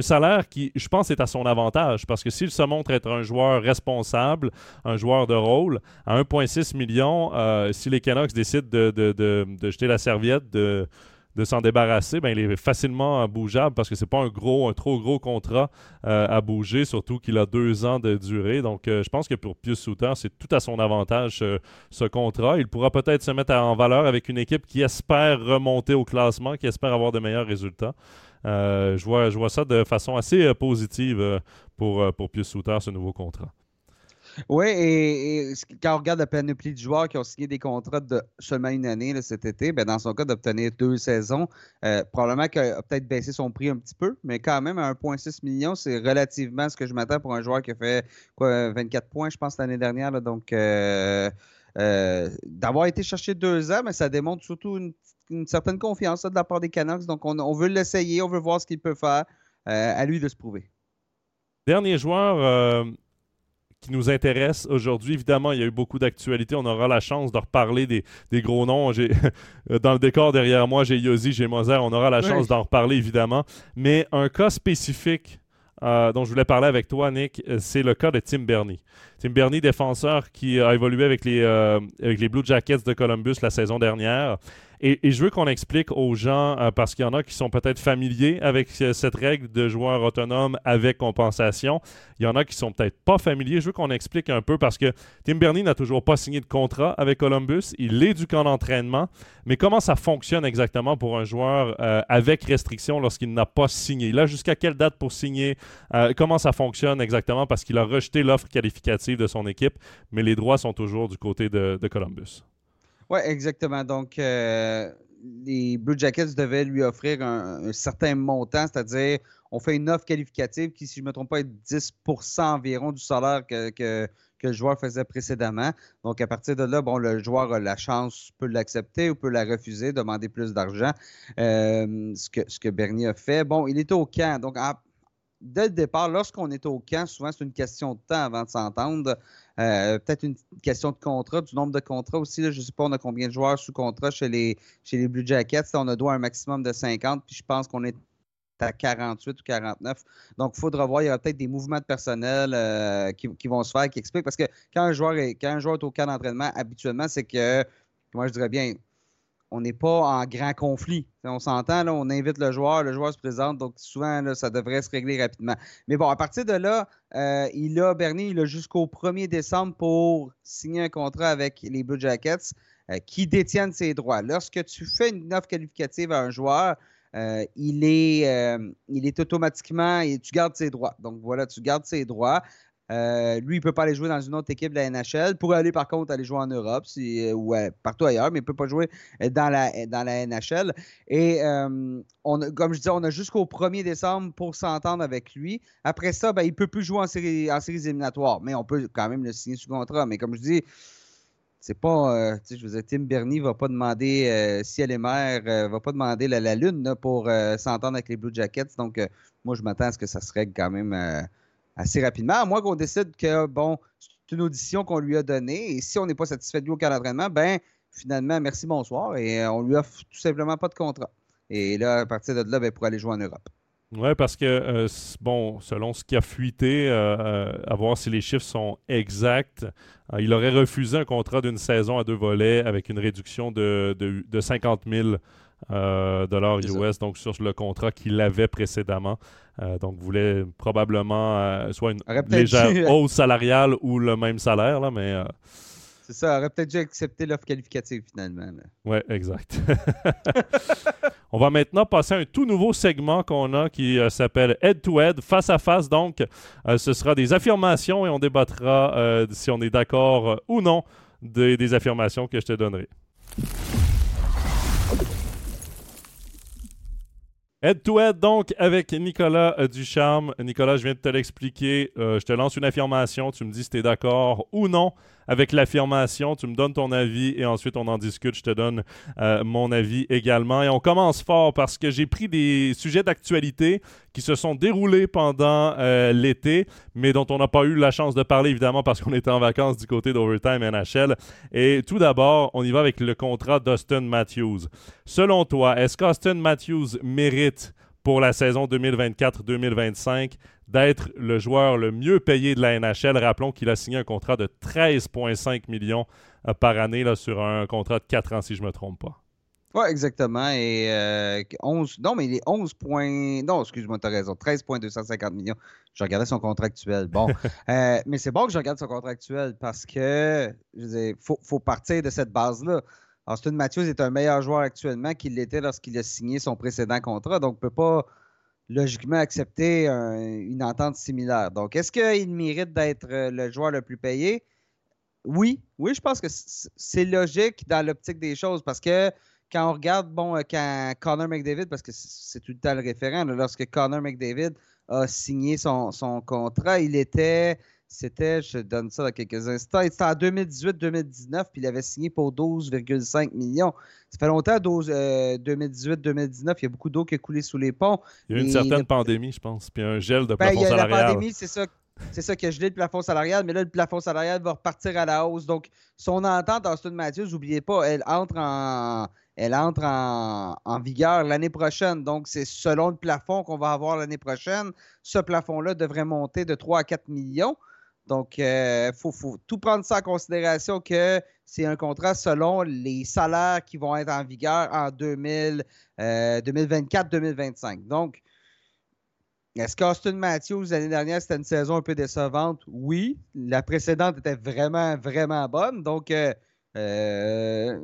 salaire qui, je pense, est à son avantage parce que s'il se montre être un joueur responsable, un joueur de rôle, à 1,6 million, euh, si les Canucks décident de, jeter la serviette, de, de s'en débarrasser, ben, il est facilement bougeable parce que c'est pas un gros, un trop gros contrat euh, à bouger, surtout qu'il a deux ans de durée. Donc, euh, je pense que pour Pius Souter, c'est tout à son avantage ce contrat. Il pourra peut-être se mettre en valeur avec une équipe qui espère remonter au classement, qui espère avoir de meilleurs résultats. je, vois, je ça de façon assez positive pour, pour Pius Souter, ce nouveau contrat. Oui, et, quand on regarde la panoplie de joueurs qui ont signé des contrats de seulement une année cet été, ben dans son cas, d'obtenir deux saisons, euh, probablement qu'il a peut-être baissé son prix un petit peu, mais quand même, à 1,6 million, c'est relativement ce que je m'attends pour un joueur qui a fait quoi, 24 points, je pense, l'année dernière. donc, euh, euh, d'avoir été cherché deux ans, mais ça démontre surtout une, certaine confiance de la part des Canucks. Donc, on, on veut l'essayer, on veut voir ce qu'il peut faire. à lui de se prouver. Dernier joueur qui nous intéresse aujourd'hui. Évidemment, il y a eu beaucoup d'actualités. On aura la chance de reparler des, gros noms. (laughs) Dans le décor derrière moi, j'ai Yosi, j'ai Moser. On aura la chance d'en reparler, évidemment. Mais un cas spécifique euh, dont je voulais parler avec toi, Nick, euh, c'est le cas de Tim Bernie. Tim Bernie, défenseur qui a évolué avec les, euh, avec les Blue Jackets de Columbus la saison dernière. Et, je veux qu'on explique aux gens, euh, parce qu'il y en a qui sont peut-être familiers avec cette règle de joueur autonome avec compensation. Il y en a qui sont peut-être pas familiers. Je veux qu'on explique un peu parce que Tim Bernie n'a toujours pas signé de contrat avec Columbus. Il est du camp d'entraînement. Mais comment ça fonctionne exactement pour un joueur euh, avec restriction lorsqu'il n'a pas signé? Là, jusqu'à quelle date pour signer? Euh, comment ça fonctionne exactement? Parce qu'il a rejeté l'offre qualificative de son équipe, mais les droits sont toujours du côté de Columbus. Oui, exactement. Donc, euh, les Blue Jackets devaient lui offrir un, certain montant, c'est-à-dire on fait une offre qualificative qui, si je ne me trompe pas, est 10% environ du salaire que, le joueur faisait précédemment. Donc, à partir de là, bon, le joueur a la chance, peut l'accepter ou peut la refuser, demander plus d'argent, euh, ce, que, ce que a fait. Bon, il était au camp. Donc, dès le départ, lorsqu'on est au camp, souvent, c'est une question de temps avant de s'entendre. Euh, peut-être une question de contrat, du nombre de contrats aussi. je ne sais pas, on a combien de joueurs sous contrat chez les, chez les Blue Jackets. on a droit à un maximum de 50, puis je pense qu'on est à 48 ou 49. Donc, il faudra voir, il y aura peut-être des mouvements de personnel euh, qui, vont se faire, qui expliquent. Parce que quand un joueur est, quand un joueur est au camp d'entraînement, habituellement, c'est que, moi je dirais bien, on n'est pas en grand conflit. On s'entend, on invite le joueur, le joueur se présente, donc souvent, ça devrait se régler rapidement. Mais bon, à partir de là, euh, il a, Bernie, il a jusqu'au 1er décembre pour signer un contrat avec les Blue Jackets euh, qui détiennent ses droits. Lorsque tu fais une offre qualificative à un joueur, euh, il, est, il est automatiquement, et tu gardes ses droits. Donc voilà, tu gardes ses droits. Euh, lui, il ne peut pas aller jouer dans une autre équipe de la NHL. Pour aller, par contre, aller jouer en Europe euh, ou euh, partout ailleurs, mais il ne peut pas jouer dans la, dans NHL. Et on comme je disais, on a jusqu'au 1er décembre pour s'entendre avec lui. Après ça, ben, il ne peut plus jouer en, série, en mais on peut quand même le signer sous contrat. Mais comme je dis, c'est pas, je vous dis, Tim Bernie va pas demander si elle est mère, va pas demander la, lune pour s'entendre avec les Blue Jackets. Donc, moi, je m'attends à ce que ça se règle quand même assez rapidement, à moins qu'on décide que, bon, c'est une audition qu'on lui a donnée, et si on n'est pas satisfait de lui au cas d'entraînement, ben finalement, merci, bonsoir, et euh, on lui offre tout simplement pas de contrat. Et là, à partir de là, ben, pour aller jouer en Europe. Oui, parce que, euh, bon, selon ce qui a fuité, euh, à voir si les chiffres sont exacts, il aurait refusé un contrat d'une saison à deux volets avec une réduction de, de, de 50 000 euh, dollars US, donc sur le contrat qu'il avait précédemment. Euh, donc, voulait probablement euh, soit une légère (laughs) hausse salariale ou le même salaire, là, mais. C'est ça, aurait peut-être dû accepter l'offre qualificative finalement. Oui, exact. (laughs) On va maintenant passer à un tout nouveau segment qu'on a qui s'appelle Head-to-Head, face à face. Donc, ce sera des affirmations et on débattra si on est d'accord ou non des affirmations que je te donnerai. Head-to-head, donc, avec Nicolas euh, Ducharme. Nicolas, je viens de te l'expliquer. Euh, je te lance une affirmation. Tu me dis si tu es d'accord ou non avec l'affirmation. Tu me donnes ton avis et ensuite on en discute. Je te donne euh, mon avis également. Et on commence fort parce que j'ai pris des sujets d'actualité qui se sont déroulés pendant euh, l'été, mais dont on n'a pas eu la chance de parler évidemment parce qu'on était en vacances du côté d'Overtime NHL. Et tout d'abord, on y va avec le contrat d'Austin Matthews. Selon toi, est-ce qu'Austin Matthews mérite pour la saison 2024-2025 d'être le joueur le mieux payé de la NHL. Rappelons qu'il a signé un contrat de 13,5 millions euh, par année là, sur un contrat de 4 ans, si je ne me trompe pas. Oui, exactement. Et 11. Euh, non, mais il est 11 points. Non, excuse-moi, tu as raison. 13,250 millions. Je regardais son contrat actuel. Bon. (laughs) Euh, mais c'est bon que je regarde son contrat actuel parce que, je faut, faut partir de cette base-là. Austin Matthews est un meilleur joueur actuellement qu'il l'était lorsqu'il a signé son précédent contrat. Donc, on ne peut pas logiquement accepter une entente similaire. Donc, est-ce qu'il mérite d'être euh, le joueur le plus payé? Oui, oui, je pense que c'est logique dans l'optique des choses parce que quand on regarde, bon, euh, quand Connor McDavid, parce que c'est tout le temps le référent, lorsque Connor McDavid a signé son, contrat, il était, c'était, je donne ça dans quelques instants, c'était en 2018-2019, puis il avait signé pour 12,5 millions. Ça fait longtemps, 2018-2019, euh, il y a beaucoup d'eau qui a coulé sous les ponts. Il y a eu une certaine pandémie, je pense, puis un gel de ben, plafond salarial. La pandémie, c'est ça c'est ça qui a gelé le plafond salarial, mais là, le plafond salarial va repartir à la hausse. Donc, son entente, Austin Matthews, n'oubliez pas, elle entre en, elle entre en, vigueur l'année prochaine. Donc, c'est selon le plafond qu'on va avoir l'année prochaine. Ce plafond-là devrait monter de 3 à 4 millions. Donc, il euh, faut, tout prendre ça en considération que c'est un contrat selon les salaires qui vont être en vigueur en 2024-2025. Euh, Donc, est-ce qu'Austin Matthews, l'année dernière, c'était une saison un peu décevante? Oui. La précédente était vraiment, vraiment bonne. Donc, euh,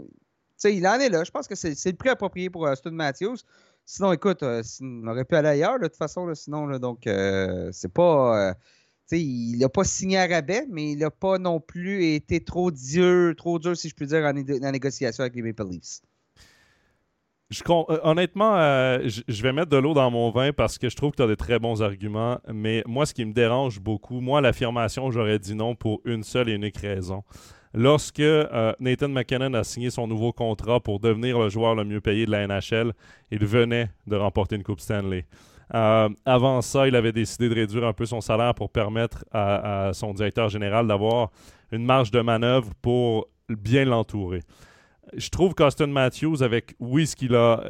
euh il en est là. Je pense que c'est le prix approprié pour Austin Matthews. Sinon, écoute, euh, on aurait pu aller ailleurs, de toute façon. sinon, donc, euh, c'est pas. il n'a pas signé à rabais, mais il n'a pas non plus été trop dur, trop dur, si je puis dire, en, négociation avec les Maple Leafs. Euh, honnêtement, euh, je vais mettre de l'eau dans mon vin parce que je trouve que tu as des très bons arguments. Mais moi, ce qui me dérange beaucoup, moi, l'affirmation, j'aurais dit non pour une seule et unique raison. Lorsque euh, Nathan McKinnon a signé son nouveau contrat pour devenir le joueur le mieux payé de la NHL, il venait de remporter une Coupe Stanley. avant ça, il avait décidé de réduire un peu son salaire pour permettre à son directeur général d'avoir une marge de manœuvre pour bien l'entourer je trouve qu'Austin Matthews, avec oui, ce qu'il a,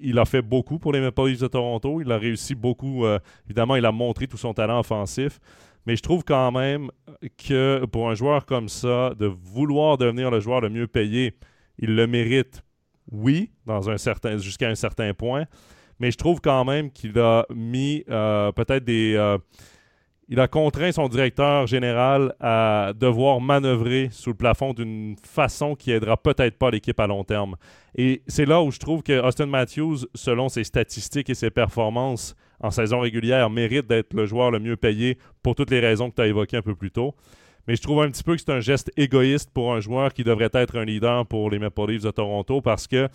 il a fait beaucoup pour les Maple Leafs de Toronto. Il a réussi beaucoup. Euh, évidemment, il a montré tout son talent offensif. Mais je trouve quand même que pour un joueur comme ça, de vouloir devenir le joueur le mieux payé, il le mérite, oui, dans un certain, jusqu'à un certain point. Mais je trouve quand même qu'il a mis euh, peut-être des. Euh, il a contraint son directeur général à devoir manœuvrer sous le plafond d'une façon qui aidera peut-être pas l'équipe à long terme. Et c'est là où je trouve que Austin Matthews, selon ses statistiques et ses performances en saison régulière, mérite d'être le joueur le mieux payé pour toutes les raisons que tu as évoquées un peu plus tôt. Mais je trouve un petit peu que c'est un geste égoïste pour un joueur qui devrait être un leader pour les Maple Leafs de Toronto parce que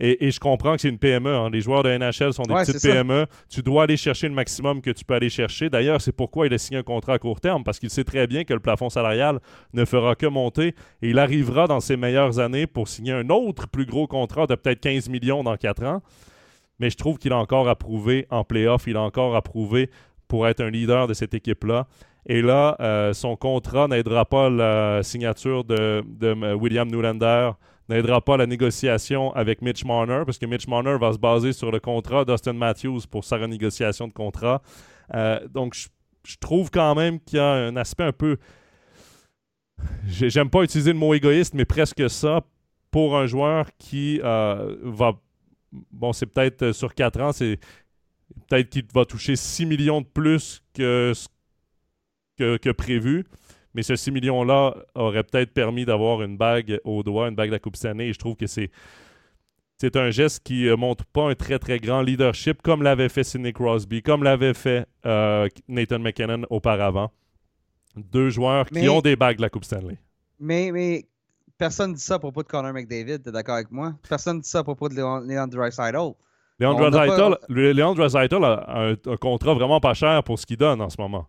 et, je comprends que c'est une PME. Hein. Les joueurs de NHL sont des petites PME. Tu dois aller chercher le maximum que tu peux aller chercher. D'ailleurs, c'est pourquoi il a signé un contrat à court terme, parce qu'il sait très bien que le plafond salarial ne fera que monter. Et il arrivera dans ses meilleures années pour signer un autre plus gros contrat de peut-être 15 millions dans 4 ans. Mais je trouve qu'il a encore à prouver en playoff. Il a encore à prouver pour être un leader de cette équipe-là. Et là, euh, son contrat n'aidera pas la signature de, de William Newlander n'aidera pas la négociation avec Mitch Marner, parce que Mitch Marner va se baser sur le contrat d'Austin Matthews pour sa renégociation de contrat. Euh, donc, je, trouve quand même qu'il y a un aspect un peu. J'aime pas utiliser le mot égoïste, mais presque ça pour un joueur qui euh, va. Bon, c'est peut-être euh, sur 4 ans, c'est peut-être qu'il va toucher 6 millions de plus que, que, que prévu. Mais ce 6 millions-là aurait peut-être permis d'avoir une bague au doigt, une bague de la Coupe Stanley. Et je trouve que c'est. C'est un geste qui ne euh, montre pas un très très grand leadership comme l'avait fait Sidney Crosby, comme l'avait fait euh, Nathan McKinnon auparavant. Deux joueurs qui ont des bagues de la Coupe Stanley. Mais, mais personne ne dit ça à propos de Connor McDavid, tu es d'accord avec moi? Personne ne dit ça à propos de Leon Draisaitl. Leon Draisaitl a un, contrat vraiment pas cher pour ce qu'il donne en ce moment.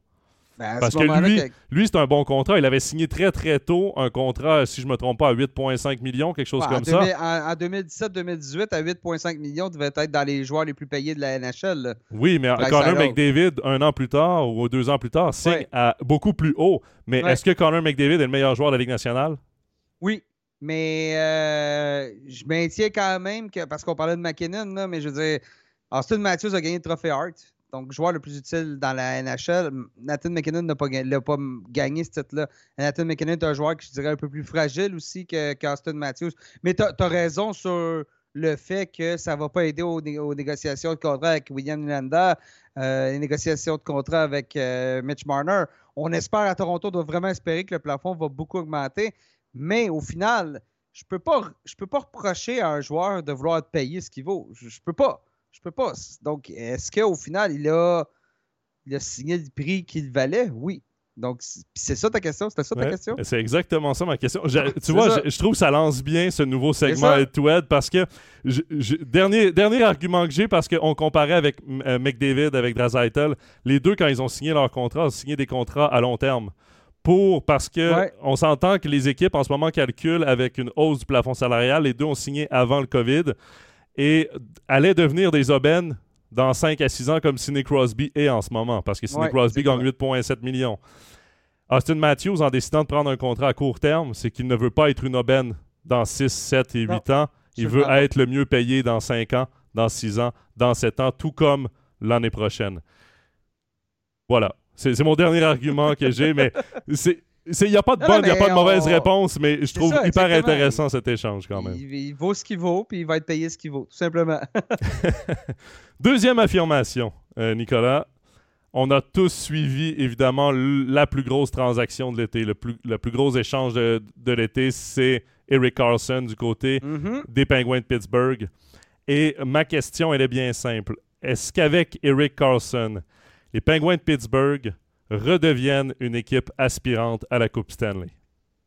Ben, Parce que lui, lui c'est un bon contrat. Il avait signé très, très tôt un contrat, si je ne me trompe pas, à 8,5 millions, quelque chose comme ça. En, 2017-2018, à 8,5 millions, devait être dans les joueurs les plus payés de la NHL. Oui, mais Connor McDavid, un an plus tard ou deux ans plus tard, signe à beaucoup plus haut. Mais est-ce que Connor McDavid est le meilleur joueur de la Ligue nationale? Oui. Mais euh, je maintiens quand même que, parce qu'on parlait de McKinnon, mais je veux dire, Austin Matthews a gagné le trophée Hart. Donc, joueur le plus utile dans la NHL, Nathan McKinnon n'a pas, gagné ce titre-là. Nathan McKinnon est un joueur qui, je dirais, un peu plus fragile aussi qu'Austin Matthews. Mais tu as, raison sur le fait que ça ne va pas aider aux, négociations de contrat avec William Nylander, euh, les négociations de contrat avec euh, Mitch Marner. On espère à Toronto, on doit vraiment espérer que le plafond va beaucoup augmenter. Mais au final, je ne peux, pas, peux pas reprocher à un joueur de vouloir payer ce qu'il vaut. Je ne peux pas. Je peux pas. Donc, est-ce qu'au final, il a, il a signé le prix qu'il valait? Oui. Donc, c'est ça ta question? C'était ça ta question? C'est exactement ça ma question. tu vois, je, trouve que ça lance bien ce nouveau segment head-to-head parce que, dernier, dernier argument que j'ai, parce qu'on comparait avec euh, McDavid, avec Drazaitel, les deux, quand ils ont signé leur contrat, ont signé des contrats à long terme. Pour, parce que on s'entend que les équipes en ce moment calculent avec une hausse du plafond salarial. Les deux ont signé avant le COVID et allaient devenir des aubaines dans 5 à 6 ans comme Sidney Crosby est en ce moment, parce que Sidney Crosby gagne 8,7 millions. Austin Matthews, en décidant de prendre un contrat à court terme, c'est qu'il ne veut pas être une aubaine dans 6, 7 et 8 ans. Il veut être le mieux payé dans 5 ans, dans 6 ans, dans 7 ans, tout comme l'année prochaine. Voilà. C'est mon dernier (laughs) argument que j'ai, mais c'est il n'y a pas de bonne, il a pas de mauvaise réponse, mais je trouve hyper intéressant cet échange quand même. Il, vaut ce qu'il vaut, puis il va être payé ce qu'il vaut, tout simplement. (laughs) (laughs) Deuxième affirmation, euh, Nicolas. On a tous suivi, évidemment, la plus grosse transaction de l'été. Le plus, le plus gros échange de, l'été, c'est Eric Carlson du côté mm-hmm. des Penguins de Pittsburgh. Et ma question, elle est bien simple. Est-ce qu'avec Eric Carlson, les Penguins de Pittsburgh redeviennent une équipe aspirante à la Coupe Stanley.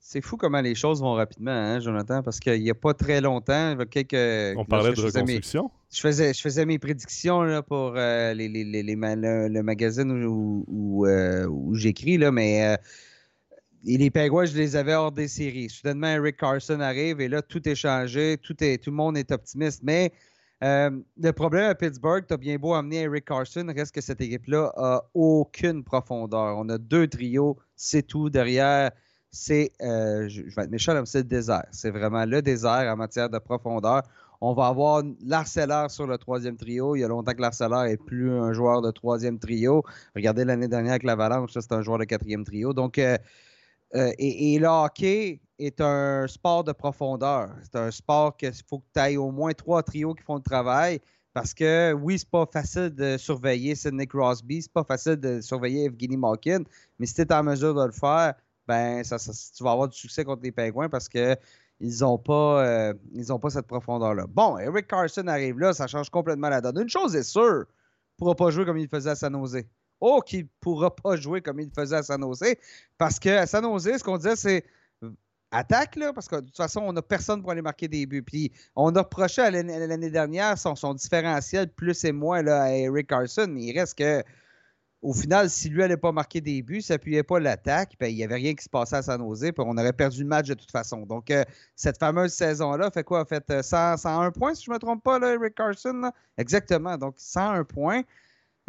C'est fou comment les choses vont rapidement, hein, Jonathan, parce qu'il n'y a pas très longtemps, quelques... On parlait de reconstruction? je, faisais, je faisais mes prédictions là, pour euh, les, le, magazine où, euh, où, j'écris, là, mais euh, les Penguins, je les avais hors des séries. Soudainement, Eric Carson arrive et là, tout est changé, tout, est, tout le monde est optimiste, mais euh, le problème à Pittsburgh, tu as bien beau amener Eric Carson, reste que cette équipe-là a aucune profondeur. On a deux trios, c'est tout. Derrière, c'est, euh, je, vais être méchant, c'est le désert. C'est vraiment le désert en matière de profondeur. On va avoir l'Arcelor sur le troisième trio. Il y a longtemps que l'Arcelor n'est plus un joueur de troisième trio. Regardez l'année dernière avec l'Avalanche, c'est un joueur de quatrième trio. Donc, euh, et, et, le hockey, est un sport de profondeur. C'est un sport qu'il faut que tu ailles au moins trois trios qui font le travail. Parce que oui, c'est pas facile de surveiller Sidney Crosby, c'est pas facile de surveiller Evgeny Malkin, mais si tu es en mesure de le faire, ben tu vas avoir du succès contre les Pingouins parce que ils n'ont pas, euh, pas cette profondeur-là. Bon, Eric Carson arrive là, ça change complètement la donne. Une chose est sûre, il ne pourra pas jouer comme il faisait à San Jose. Oh, qu'il ne pourra pas jouer comme il faisait à San Jose. Parce qu'à San Jose, ce qu'on disait, c'est attaque, là, parce que de toute façon, on n'a personne pour aller marquer des buts. Puis on a reproché l'année dernière son, différentiel plus et moins là, à Eric Carson, mais il reste que au final, si lui n'allait pas marquer des buts, s'appuyait pas l'attaque, ben, il n'y avait rien qui se passait à San Jose, puis on aurait perdu le match de toute façon. Donc, euh, cette fameuse saison-là fait quoi? Fait 101 euh, points, si je ne me trompe pas, là, Eric Carson. Exactement. Donc, 101 points.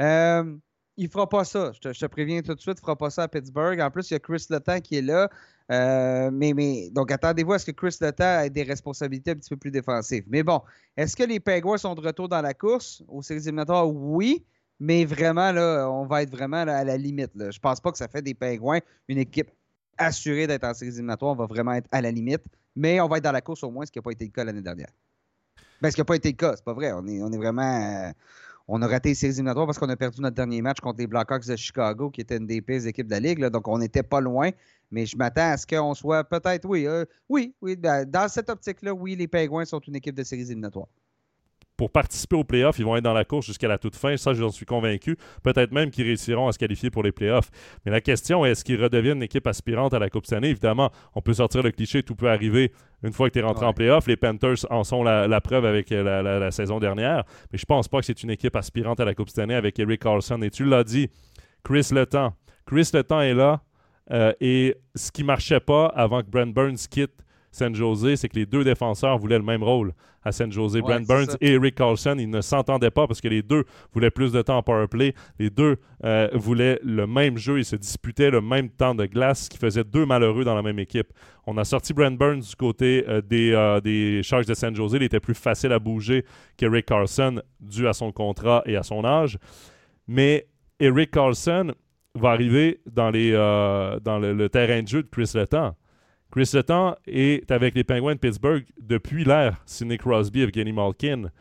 Euh, il fera pas ça. Je te, préviens tout de suite, il fera pas ça à Pittsburgh. En plus, il y a Chris Letang qui est là. Euh, mais, donc, attendez-vous à ce que Chris Letang ait des responsabilités un petit peu plus défensives. Mais bon, est-ce que les Penguins sont de retour dans la course? Aux séries éliminatoires? Oui, mais vraiment, là, on va être vraiment à la limite. Là. Je pense pas que ça fait des Penguins une équipe assurée d'être en séries éliminatoires. On va vraiment être à la limite. Mais on va être dans la course au moins, ce qui n'a pas été le cas l'année dernière. Ben, ce qui n'a pas été le cas, c'est pas vrai. On est, on est vraiment. Euh, on a raté les séries éliminatoires parce qu'on a perdu notre dernier match contre les Blackhawks de Chicago, qui était une des pires équipes de la Ligue. donc, on n'était pas loin. Mais je m'attends à ce qu'on soit peut-être, oui, euh, oui, oui, dans cette optique-là, oui, les Penguins sont une équipe de séries éliminatoires pour participer aux playoffs, ils vont être dans la course jusqu'à la toute fin. Ça, j'en suis convaincu. Peut-être même qu'ils réussiront à se qualifier pour les playoffs. Mais la question est, est-ce qu'ils redeviennent une équipe aspirante à la Coupe Stanley? Évidemment, on peut sortir le cliché, tout peut arriver une fois que tu es rentré en playoffs. Les Panthers en sont la, preuve avec euh, la, saison dernière. Mais je pense pas que c'est une équipe aspirante à la Coupe Stanley avec Eric Carlson. Et tu l'as dit, Chris Letang. Chris Letang est là. Euh, et ce qui marchait pas avant que Brent Burns quitte San Jose, c'est que les deux défenseurs voulaient le même rôle à San Jose. Brent Burns et Eric Carlson, ils ne s'entendaient pas parce que les deux voulaient plus de temps en power play. Les deux euh, voulaient le même jeu. Ils se disputaient le même temps de glace, ce qui faisait deux malheureux dans la même équipe. On a sorti Brent Burns du côté euh, des, euh, des Sharks de San Jose. Il était plus facile à bouger qu'Eric Carlson dû à son contrat et à son âge. Mais Eric Carlson va arriver dans, les, dans le, terrain de jeu de Chris Letang Chris Letang est avec les Penguins de Pittsburgh depuis l'ère Sidney Crosby, Evgeny Malkin.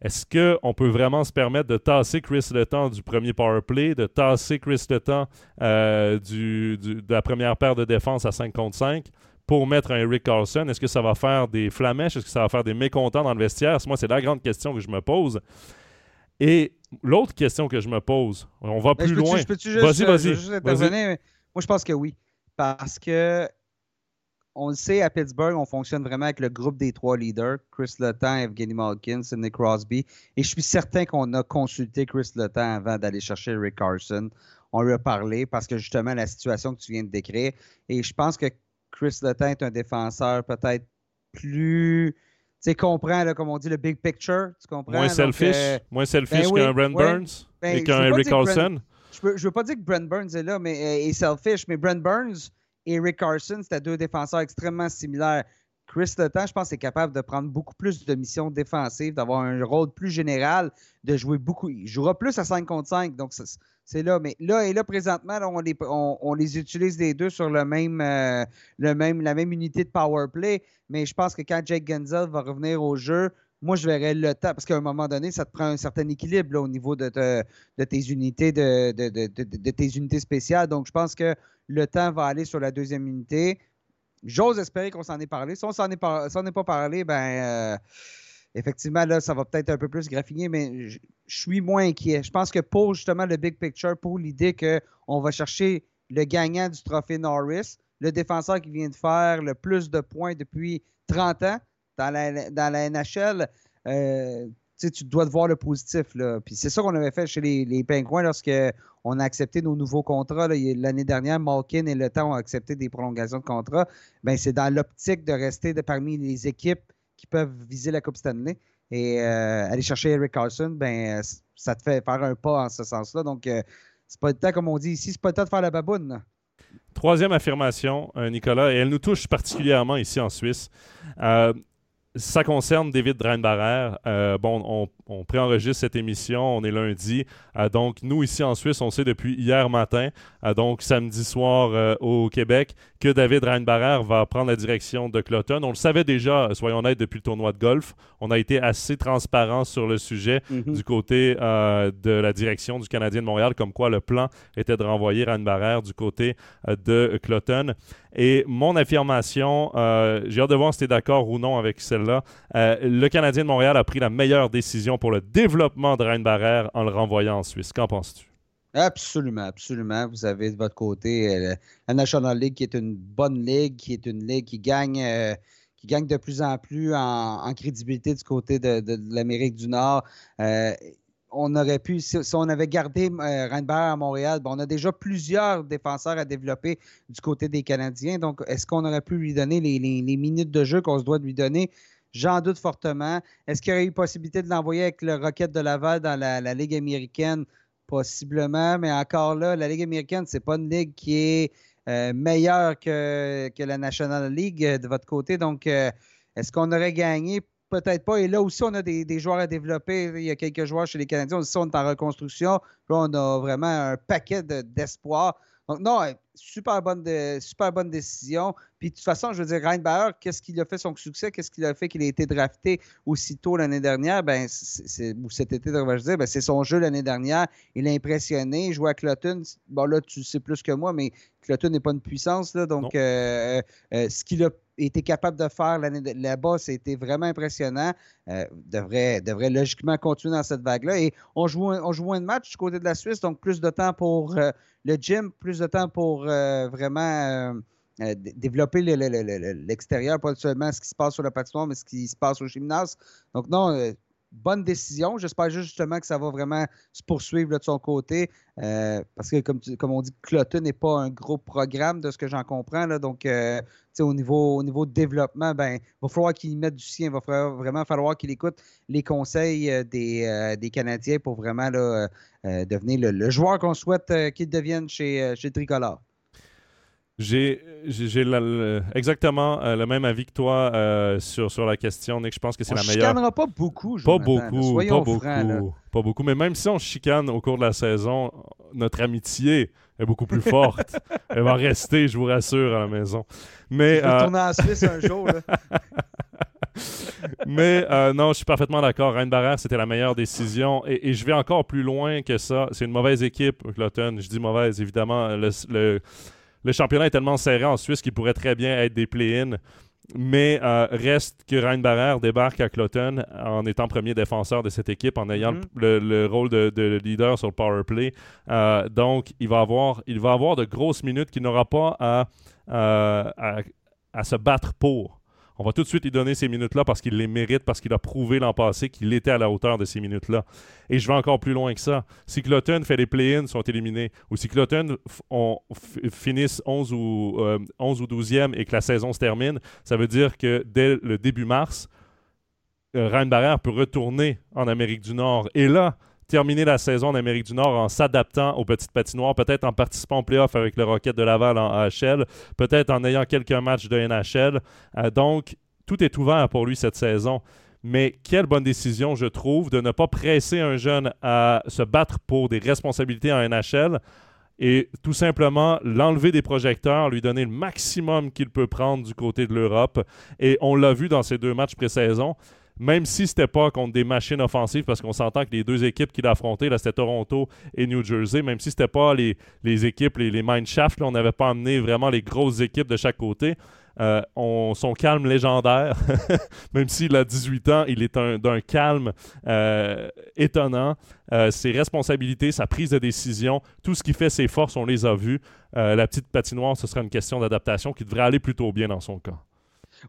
Est-ce qu'on peut vraiment se permettre de tasser Chris Letang du premier power play, de tasser Chris Letang euh, du, de la première paire de défense à 5 contre 5 pour mettre un Eric Carlson? Est-ce que ça va faire des flamèches? Est-ce que ça va faire des mécontents dans le vestiaire? Moi, c'est la grande question que je me pose. Et l'autre question que je me pose, on va plus loin. Vas-y, vas-y. Moi, je pense que oui. Parce que on le sait, à Pittsburgh, on fonctionne vraiment avec le groupe des trois leaders, Chris Letang, Evgeny Malkin, Sidney Crosby. Et je suis certain qu'on a consulté Chris Letang avant d'aller chercher Rick Carson. On lui a parlé parce que justement, la situation que tu viens de décrire. Et je pense que Chris Letang est un défenseur peut-être plus. Tu sais, comprend, comme on dit, le big picture. Tu comprends? Moins selfish, euh, moins selfish ben qu'un Brent Burns ben, et qu'un Eric Carlson. je ne veux, pas dire que Brent Burns est là mais, euh, est selfish, mais Brent Burns et Rick Carson, c'était deux défenseurs extrêmement similaires. Chris Letang, je pense, est capable de prendre beaucoup plus de missions défensives, d'avoir un rôle plus général, de jouer beaucoup. Il jouera plus à 5 contre 5, donc c'est là. Mais là et là, présentement, on, les, utilise les deux sur euh, la même unité de power play. Mais je pense que quand Jake Genzel va revenir au jeu, moi, je verrais le temps, parce qu'à un moment donné, ça te prend un certain équilibre au niveau de, tes unités de, de, tes unités spéciales. Donc, je pense que le temps va aller sur la deuxième unité. J'ose espérer qu'on s'en est parlé. Si on s'en est, pas parlé, ben euh, effectivement, là, ça va peut-être un peu plus graffiner, mais je suis moins inquiet. Je pense que pour justement le big picture, pour l'idée qu'on va chercher le gagnant du trophée Norris, le défenseur qui vient de faire le plus de points depuis 30 ans, dans la, dans la NHL, euh, tu dois te voir le positif. Là. Puis c'est ça qu'on avait fait chez les, les Pingouins lorsqu'on a accepté nos nouveaux contrats. L'année dernière, Malkin et Le Temps ont accepté des prolongations de contrat. Ben, c'est dans l'optique de rester parmi les équipes qui peuvent viser la Coupe Stanley. Et euh, aller chercher Eric Carlson, ben, ça te fait faire un pas en ce sens-là. Donc, euh, c'est pas le temps, comme on dit ici, c'est pas le temps de faire la baboune. Troisième affirmation, Nicolas, et elle nous touche particulièrement ici en Suisse ça concerne David Dreinbarer. Euh, bon, on, on préenregistre cette émission, on est lundi. Euh, donc, nous, ici en Suisse, on sait depuis hier matin, euh, donc samedi soir au Québec, que David Reinbarer va prendre la direction de Cloton. On le savait déjà, soyons honnêtes, depuis le tournoi de golf. On a été assez transparent sur le sujet mhm. du côté de la direction du Canadien de Montréal, comme quoi le plan était de renvoyer Reinbarer du côté de Cloton. Et mon affirmation, j'ai hâte de voir si tu es d'accord ou non avec celle-là. le Canadien de Montréal a pris la meilleure décision pour le développement de Reinbarer en le renvoyant en Suisse. Qu'en penses-tu? Absolument, absolument. Vous avez de votre côté euh, la National League qui est une bonne ligue, qui est une ligue qui gagne, euh, qui gagne de plus en plus en, crédibilité du côté de, l'Amérique du Nord. Euh, on aurait pu, si, on avait gardé Reinbarer à Montréal, on a déjà plusieurs défenseurs à développer du côté des Canadiens. Donc, est-ce qu'on aurait pu lui donner les, les minutes de jeu qu'on se doit de lui donner? J'en doute fortement. Est-ce qu'il y aurait eu possibilité de l'envoyer avec le Rocket de Laval dans la, Ligue américaine? Possiblement, mais encore là, la Ligue américaine, c'est pas une ligue qui est euh, meilleure que, la National League euh, de votre côté. Donc, euh, est-ce qu'on aurait gagné? Peut-être pas. Et là aussi, on a des, joueurs à développer. Il y a quelques joueurs chez les Canadiens. Aussi, on est en reconstruction. Là, on a vraiment un paquet d'espoir. Donc, non, super bonne, super bonne décision. Puis, de toute façon, je veux dire, Reinbauer, qu'est-ce qui a fait son succès? Qu'est-ce qui a fait qu'il a été drafté aussitôt l'année dernière? Ben, ou cet été, je dire, ben, c'est son jeu l'année dernière. Il a impressionné. Il jouait à Cloton. Bon, là, tu sais plus que moi, mais Cloton n'est pas une puissance. Là, donc, euh, euh, ce qu'il a été capable de faire là-bas, c'était vraiment impressionnant. Euh, devrait, devrait logiquement continuer dans cette vague-là. Et on joue, on joue un match du côté de la Suisse, donc plus de temps pour le gym, plus de temps pour vraiment euh, développer l'extérieur, pas seulement ce qui se passe sur le patinoire, mais ce qui se passe au gymnase. Donc, non, euh, bonne décision. J'espère justement que ça va vraiment se poursuivre de son côté. Euh, parce que, comme, on dit, Cloton n'est pas un gros programme de ce que j'en comprends. Là, donc, au, niveau, au niveau de développement, ben, il va falloir qu'il mette du sien. Il va vraiment falloir qu'il écoute les conseils des, des, Canadiens pour vraiment devenir le, joueur qu'on souhaite qu'il devienne chez, chez Tricolore. J'ai exactement euh, le même avis que toi euh, sur, sur la question, Nick. Je pense que c'est la meilleure. On ne pas beaucoup, Pas beaucoup, pas beaucoup, pas beaucoup. Mais même si on chicane au cours de la saison, notre amitié est beaucoup plus forte. (laughs) Elle va rester, je vous rassure, à la maison. Mais, je vais retourner en Suisse un jour. (laughs) Mais euh, non, je suis parfaitement d'accord. Reine Barrère, c'était la meilleure décision. Et, je vais encore plus loin que ça. C'est une mauvaise équipe, Cloton. Je dis mauvaise, évidemment. Le, le, championnat est tellement serré en Suisse qu'il pourrait très bien être des play-in. Mais euh, reste que Ryan Barrère débarque à Cloton en étant premier défenseur de cette équipe, en ayant le, mm-hmm. rôle de, leader sur le power play. Euh, donc, il va, avoir, il va avoir de grosses minutes qu'il n'aura pas à, à, se battre pour. On va tout de suite lui donner ces minutes-là parce qu'il les mérite, parce qu'il a prouvé l'an passé qu'il était à la hauteur de ces minutes-là. Et je vais encore plus loin que ça. Si Cloton fait les play-ins, sont éliminés, ou si Cloton finisse 11 ou, 11 euh, 12e et que la saison se termine, ça veut dire que dès le début mars, euh, Ryan Barrère peut retourner en Amérique du Nord. Et là, terminer la saison en Amérique du Nord en s'adaptant aux petites patinoires, peut-être en participant au playoff avec le Rocket de Laval en AHL, peut-être en ayant quelques matchs de NHL. Euh, donc, tout est ouvert pour lui cette saison. Mais quelle bonne décision, je trouve, de ne pas presser un jeune à se battre pour des responsabilités en NHL et tout simplement l'enlever des projecteurs, lui donner le maximum qu'il peut prendre du côté de l'Europe. Et on l'a vu dans ces deux matchs pré-saison même si c'était pas contre des machines offensives, parce qu'on s'entend que les deux équipes qu'il a affrontées, là, c'était Toronto et New Jersey, même si c'était pas les, équipes, les, les Mindshaft, on n'avait pas amené vraiment les grosses équipes de chaque côté. Euh, on, son calme légendaire, (laughs) même s'il a 18 ans, il est d'un calme euh, étonnant. Euh, ses responsabilités, sa prise de décision, tout ce qui fait ses forces, on les a vues. la petite patinoire, ce sera une question d'adaptation qui devrait aller plutôt bien dans son cas.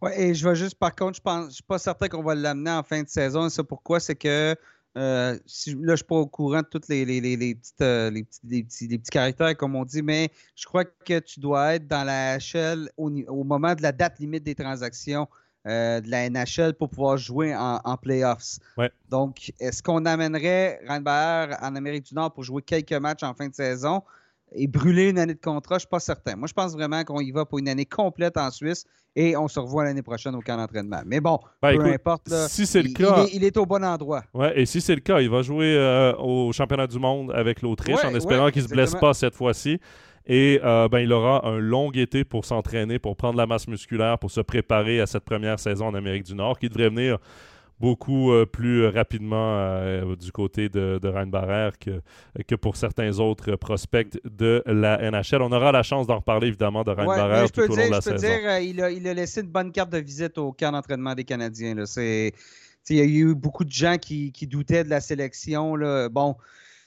Oui, et je vais juste, par contre, je pense, je suis pas certain qu'on va l'amener en fin de saison. Et ça, pourquoi? C'est que euh, là, je ne suis pas au courant de tous les, les, les, les, petites, euh, les, petits, les, petits, les, petits, caractères, comme on dit, mais je crois que tu dois être dans la HL au, au moment de la date limite des transactions euh, de la NHL pour pouvoir jouer en, en playoffs. Ouais. Donc, est-ce qu'on amènerait Randbauer en Amérique du Nord pour jouer quelques matchs en fin de saison? Et brûler une année de contrat, je ne suis pas certain. Moi, je pense vraiment qu'on y va pour une année complète en Suisse et on se revoit l'année prochaine au camp d'entraînement. Mais bon, ben, peu importe. si c'est le il, cas. Il est, au bon endroit. Ouais, et si c'est le cas, il va jouer euh, au championnat du monde avec l'Autriche en espérant qu'il ne se blesse pas cette fois-ci. Et euh, ben, il aura un long été pour s'entraîner, pour prendre la masse musculaire, pour se préparer à cette première saison en Amérique du Nord, qui devrait venir beaucoup euh, plus rapidement euh, du côté de, de Ryan Barrère que, que pour certains autres prospects de la NHL. On aura la chance d'en reparler évidemment de Ryan Barrère tout au long de la saison. Je peux dire, euh, il, a, il, a, laissé une bonne carte de visite au camp d'entraînement des Canadiens. il y a eu beaucoup de gens qui, qui doutaient de la sélection. Là. Bon,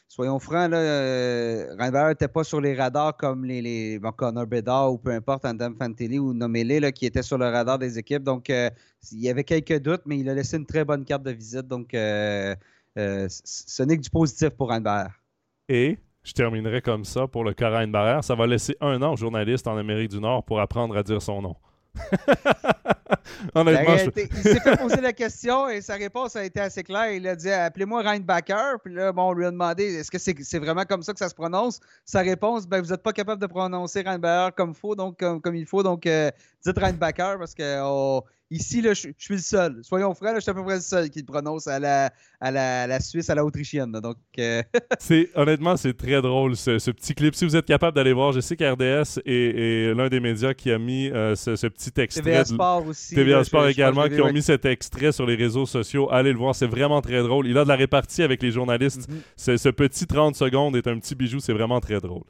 soyons francs, là, euh, n'était pas sur les radars comme les, les Bedard ou peu importe, Andam Fantilli ou Nomele qui étaient sur le radar des équipes. Donc, euh, il y avait quelques doutes, mais il a laissé une très bonne carte de visite. Donc, euh, euh, ce n'est que du positif pour Reinberg. Et je terminerai comme ça pour le cas Barrère. Ça va laisser un an aux journalistes en Amérique du Nord pour apprendre à dire son nom. (laughs) Il s'est fait poser la question et sa réponse a été assez claire. Il a dit Appelez-moi Reinbacker. Puis là, bon, on lui a demandé Est-ce que c'est vraiment comme ça que ça se prononce? Sa réponse ben, Vous n'êtes pas capable de prononcer Reinbacker comme, faut, donc, comme, il faut, donc euh, dites Reinbacker parce que oh, Ici, là, je, suis le seul. Soyons francs, je suis à peu près le seul qui le prononce à la, à la, Suisse, à la Autrichienne. Donc, euh, (laughs) c'est, honnêtement, c'est très drôle, ce, petit clip. Si vous êtes capable d'aller voir, je sais qu'RDS est, l'un des médias qui a mis euh, ce, petit extrait. TVA Sport aussi. TVA Sport également, qui ont mis cet extrait sur les réseaux sociaux. Allez le voir, c'est vraiment très drôle. Il a de la répartie avec les journalistes. Mm-hmm. ce petit 30 secondes est un petit bijou, c'est vraiment très drôle.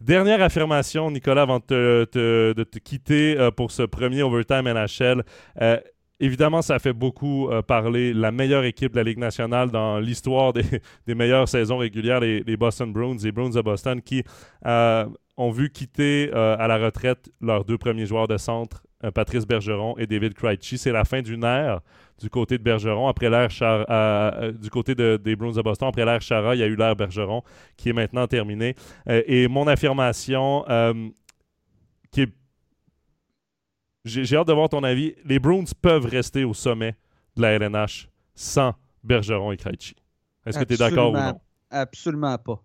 Dernière affirmation, Nicolas, avant de te, quitter euh, pour ce premier Overtime NHL. Euh, évidemment, ça fait beaucoup euh, parler la meilleure équipe de la Ligue nationale dans l'histoire des, (laughs) meilleures saisons régulières, les, Boston Bruins, les Bruins de Boston, qui ont vu quitter à la retraite leurs deux premiers joueurs de centre, Patrice Bergeron et David Krejci. C'est la fin d'une ère du côté de Bergeron. Après l'ère euh, euh, du côté des Bruins de Boston, après l'ère Chara, il y a eu l'ère Bergeron qui est maintenant terminée. Euh, et mon affirmation, qui est. J'ai hâte de voir ton avis. Les Bruins peuvent rester au sommet de la LNH sans Bergeron et Krejci. Est-ce que tu es d'accord ou non? Absolument pas.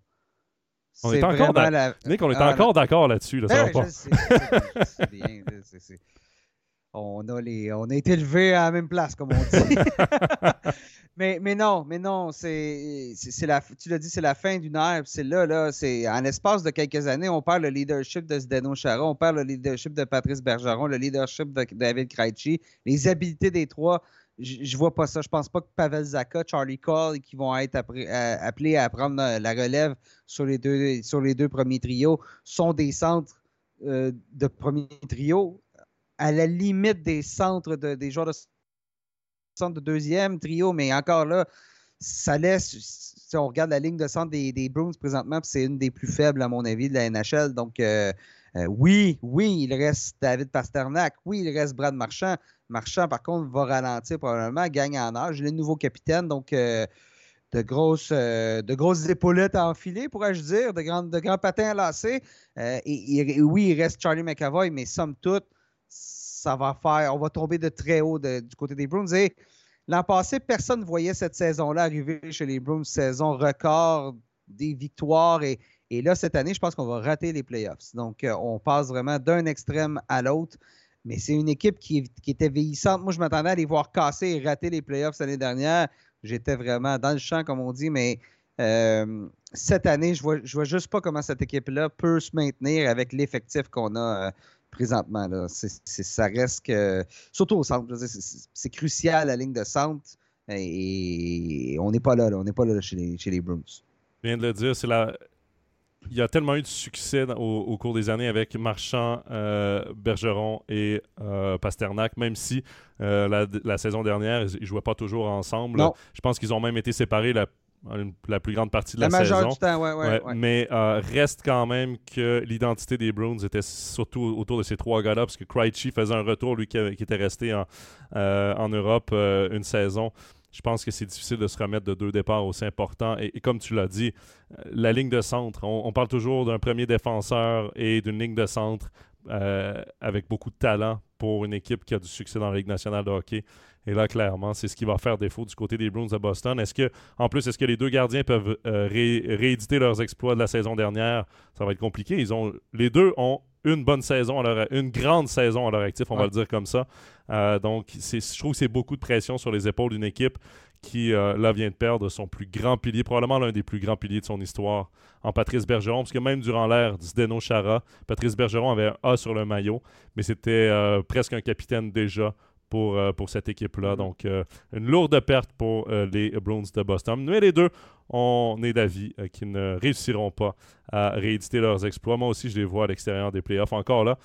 On est encore la- est Ah, encore d'accord là-dessus. Là, ça Ben va pas. je sais, je bien, On a, les, on a été élevés à la même place, comme on dit. (laughs) mais, mais non, mais non, c'est, la, tu l'as dit, c'est la fin d'une ère. C'est là, là, c'est en l'espace de quelques années, on perd le leadership de Zdeno Chara, on perd le leadership de Patrice Bergeron, le leadership de David Krejci, les habiletés des trois. Je vois pas ça. Je pense pas que Pavel Zaka, Charlie Cole, qui vont être à- appelés à prendre la la relève sur les deux, sur les deux premiers trios, sont des centres euh, de premier trio, à la limite des centres de, des joueurs de centre de deuxième trio, mais encore là, ça laisse. Si on regarde la ligne de centre des, des Bruins présentement, c'est une des plus faibles, à mon avis, de la NHL. Donc, euh, euh, oui, oui, il reste David Pasternak. Oui, il reste Brad Marchand. Marchand, par contre, va ralentir probablement, gagne en âge. Il est nouveau capitaine, donc euh, de, grosses, de grosses épaulettes à enfiler, pourrais-je dire, de, grands- de grands patins à lasser. Et oui, il reste Charlie McAvoy, mais somme toute, ça va faire, on va tomber de très haut du côté des Bruins. Et l'an passé, personne ne voyait cette saison-là arriver chez les Bruins, saison record des victoires. Et, là, cette année, je pense qu'on va rater les playoffs. Donc, euh, on passe vraiment d'un extrême à l'autre. Mais c'est une équipe qui, qui était vieillissante. Moi, je m'attendais à les voir casser et rater les playoffs l'année dernière. J'étais vraiment dans le champ, comme on dit, mais euh, cette année, je vois, je vois juste pas comment cette équipe-là peut se maintenir avec l'effectif qu'on a euh, présentement. Là. Ça reste que. Surtout au centre. c'est- crucial la ligne de centre. Et on n'est pas là, là. On n'est pas là, chez, les, chez les Bruins. Je viens de le dire, c'est la. Il y a tellement eu de succès dans- au, au cours des années avec Marchand, euh, Bergeron et euh, Pasternak, même si euh, la, la saison dernière, ils ne jouaient pas toujours ensemble. Non. Je pense qu'ils ont même été séparés la, la plus grande partie de La la, majeure saison. du temps, ouais, ouais. Ouais, ouais. Mais euh, reste quand même que l'identité des Bruins était surtout autour de ces trois gars-là, parce que Krejci faisait un retour, lui qui, avait- qui était resté en, euh, en Europe euh, une saison. Je pense que c'est difficile de se remettre de deux départs aussi importants. Et, et comme tu l'as dit, la ligne de centre, on, on parle toujours d'un premier défenseur et d'une ligne de centre avec beaucoup de talent pour une équipe qui a du succès dans la Ligue nationale de hockey. Et là, clairement, c'est ce qui va faire défaut du côté des Bruins de Boston. Est-ce que, en plus, est-ce que les deux gardiens peuvent euh, ré- rééditer leurs exploits de la saison dernière? Ça va être compliqué. Ils ont, les deux ont une bonne saison, à leur, une grande saison à leur actif, on va le dire comme ça. Euh, donc, je trouve que c'est beaucoup de pression sur les épaules d'une équipe qui, euh, là, vient de perdre son plus grand pilier, probablement l'un des plus grands piliers de son histoire, en Patrice Bergeron, parce que même durant l'ère du Zdeno Chara, Patrice Bergeron avait un A sur le maillot, mais c'était euh, presque un capitaine déjà pour, euh, pour cette équipe-là. Mhm. Donc, euh, une lourde perte pour euh, les Bruins de Boston. Mais les deux, on est d'avis qu'ils ne réussiront pas à rééditer leurs exploits. Moi aussi, je les vois à l'extérieur des playoffs. Encore là,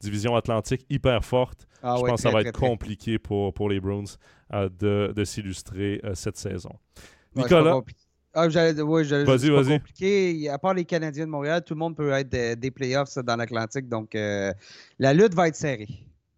division atlantique hyper forte. Ah je ouais, pense que ça va très, être très. compliqué pour, pour les Bruins euh, de, de s'illustrer euh, cette saison. Nicolas, Ah, j'allais, ouais, j'allais Vas-y, vas-y. compliqué. À part les Canadiens de Montréal, tout le monde peut être des, des playoffs ça, dans l'Atlantique. Donc, euh, la lutte va être serrée.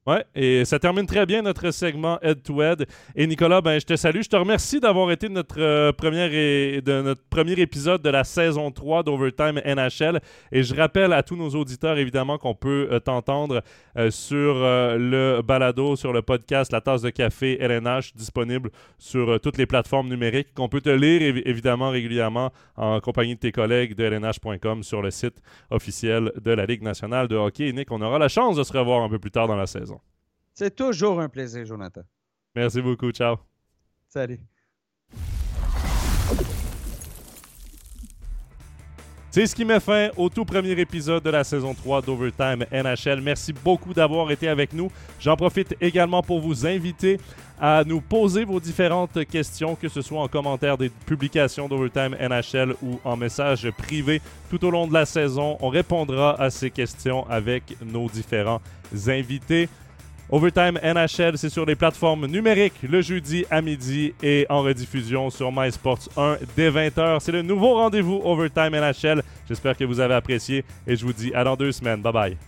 Ouais, et ça termine très bien notre segment Head to Head. Et Nicolas, ben, je te salue. Je te remercie d'avoir été notre, euh, première et- de notre premier épisode de la saison 3 d'Overtime NHL. Et je rappelle à tous nos auditeurs, évidemment, qu'on peut euh, t'entendre euh, sur le balado, sur le podcast La Tasse de Café LNH, disponible sur toutes les plateformes numériques, qu'on peut te lire évi- évidemment régulièrement en compagnie de tes collègues de LNH.com sur le site officiel de la Ligue nationale de hockey. Et Nick, on aura la chance de se revoir un peu plus tard dans la saison. C'est toujours un plaisir, Jonathan. Merci beaucoup. Ciao. Salut. C'est ce qui met fin au tout premier épisode de la saison 3 d'Overtime NHL. Merci beaucoup d'avoir été avec nous. J'en profite également pour vous inviter à nous poser vos différentes questions, que ce soit en commentaire des publications d'Overtime NHL ou en message privé tout au long de la saison. On répondra à ces questions avec nos différents invités. Overtime NHL, c'est sur les plateformes numériques le jeudi à midi et en rediffusion sur MySports 1 dès 20h. C'est le nouveau rendez-vous Overtime NHL. J'espère que vous avez apprécié et je vous dis à dans deux semaines. Bye bye.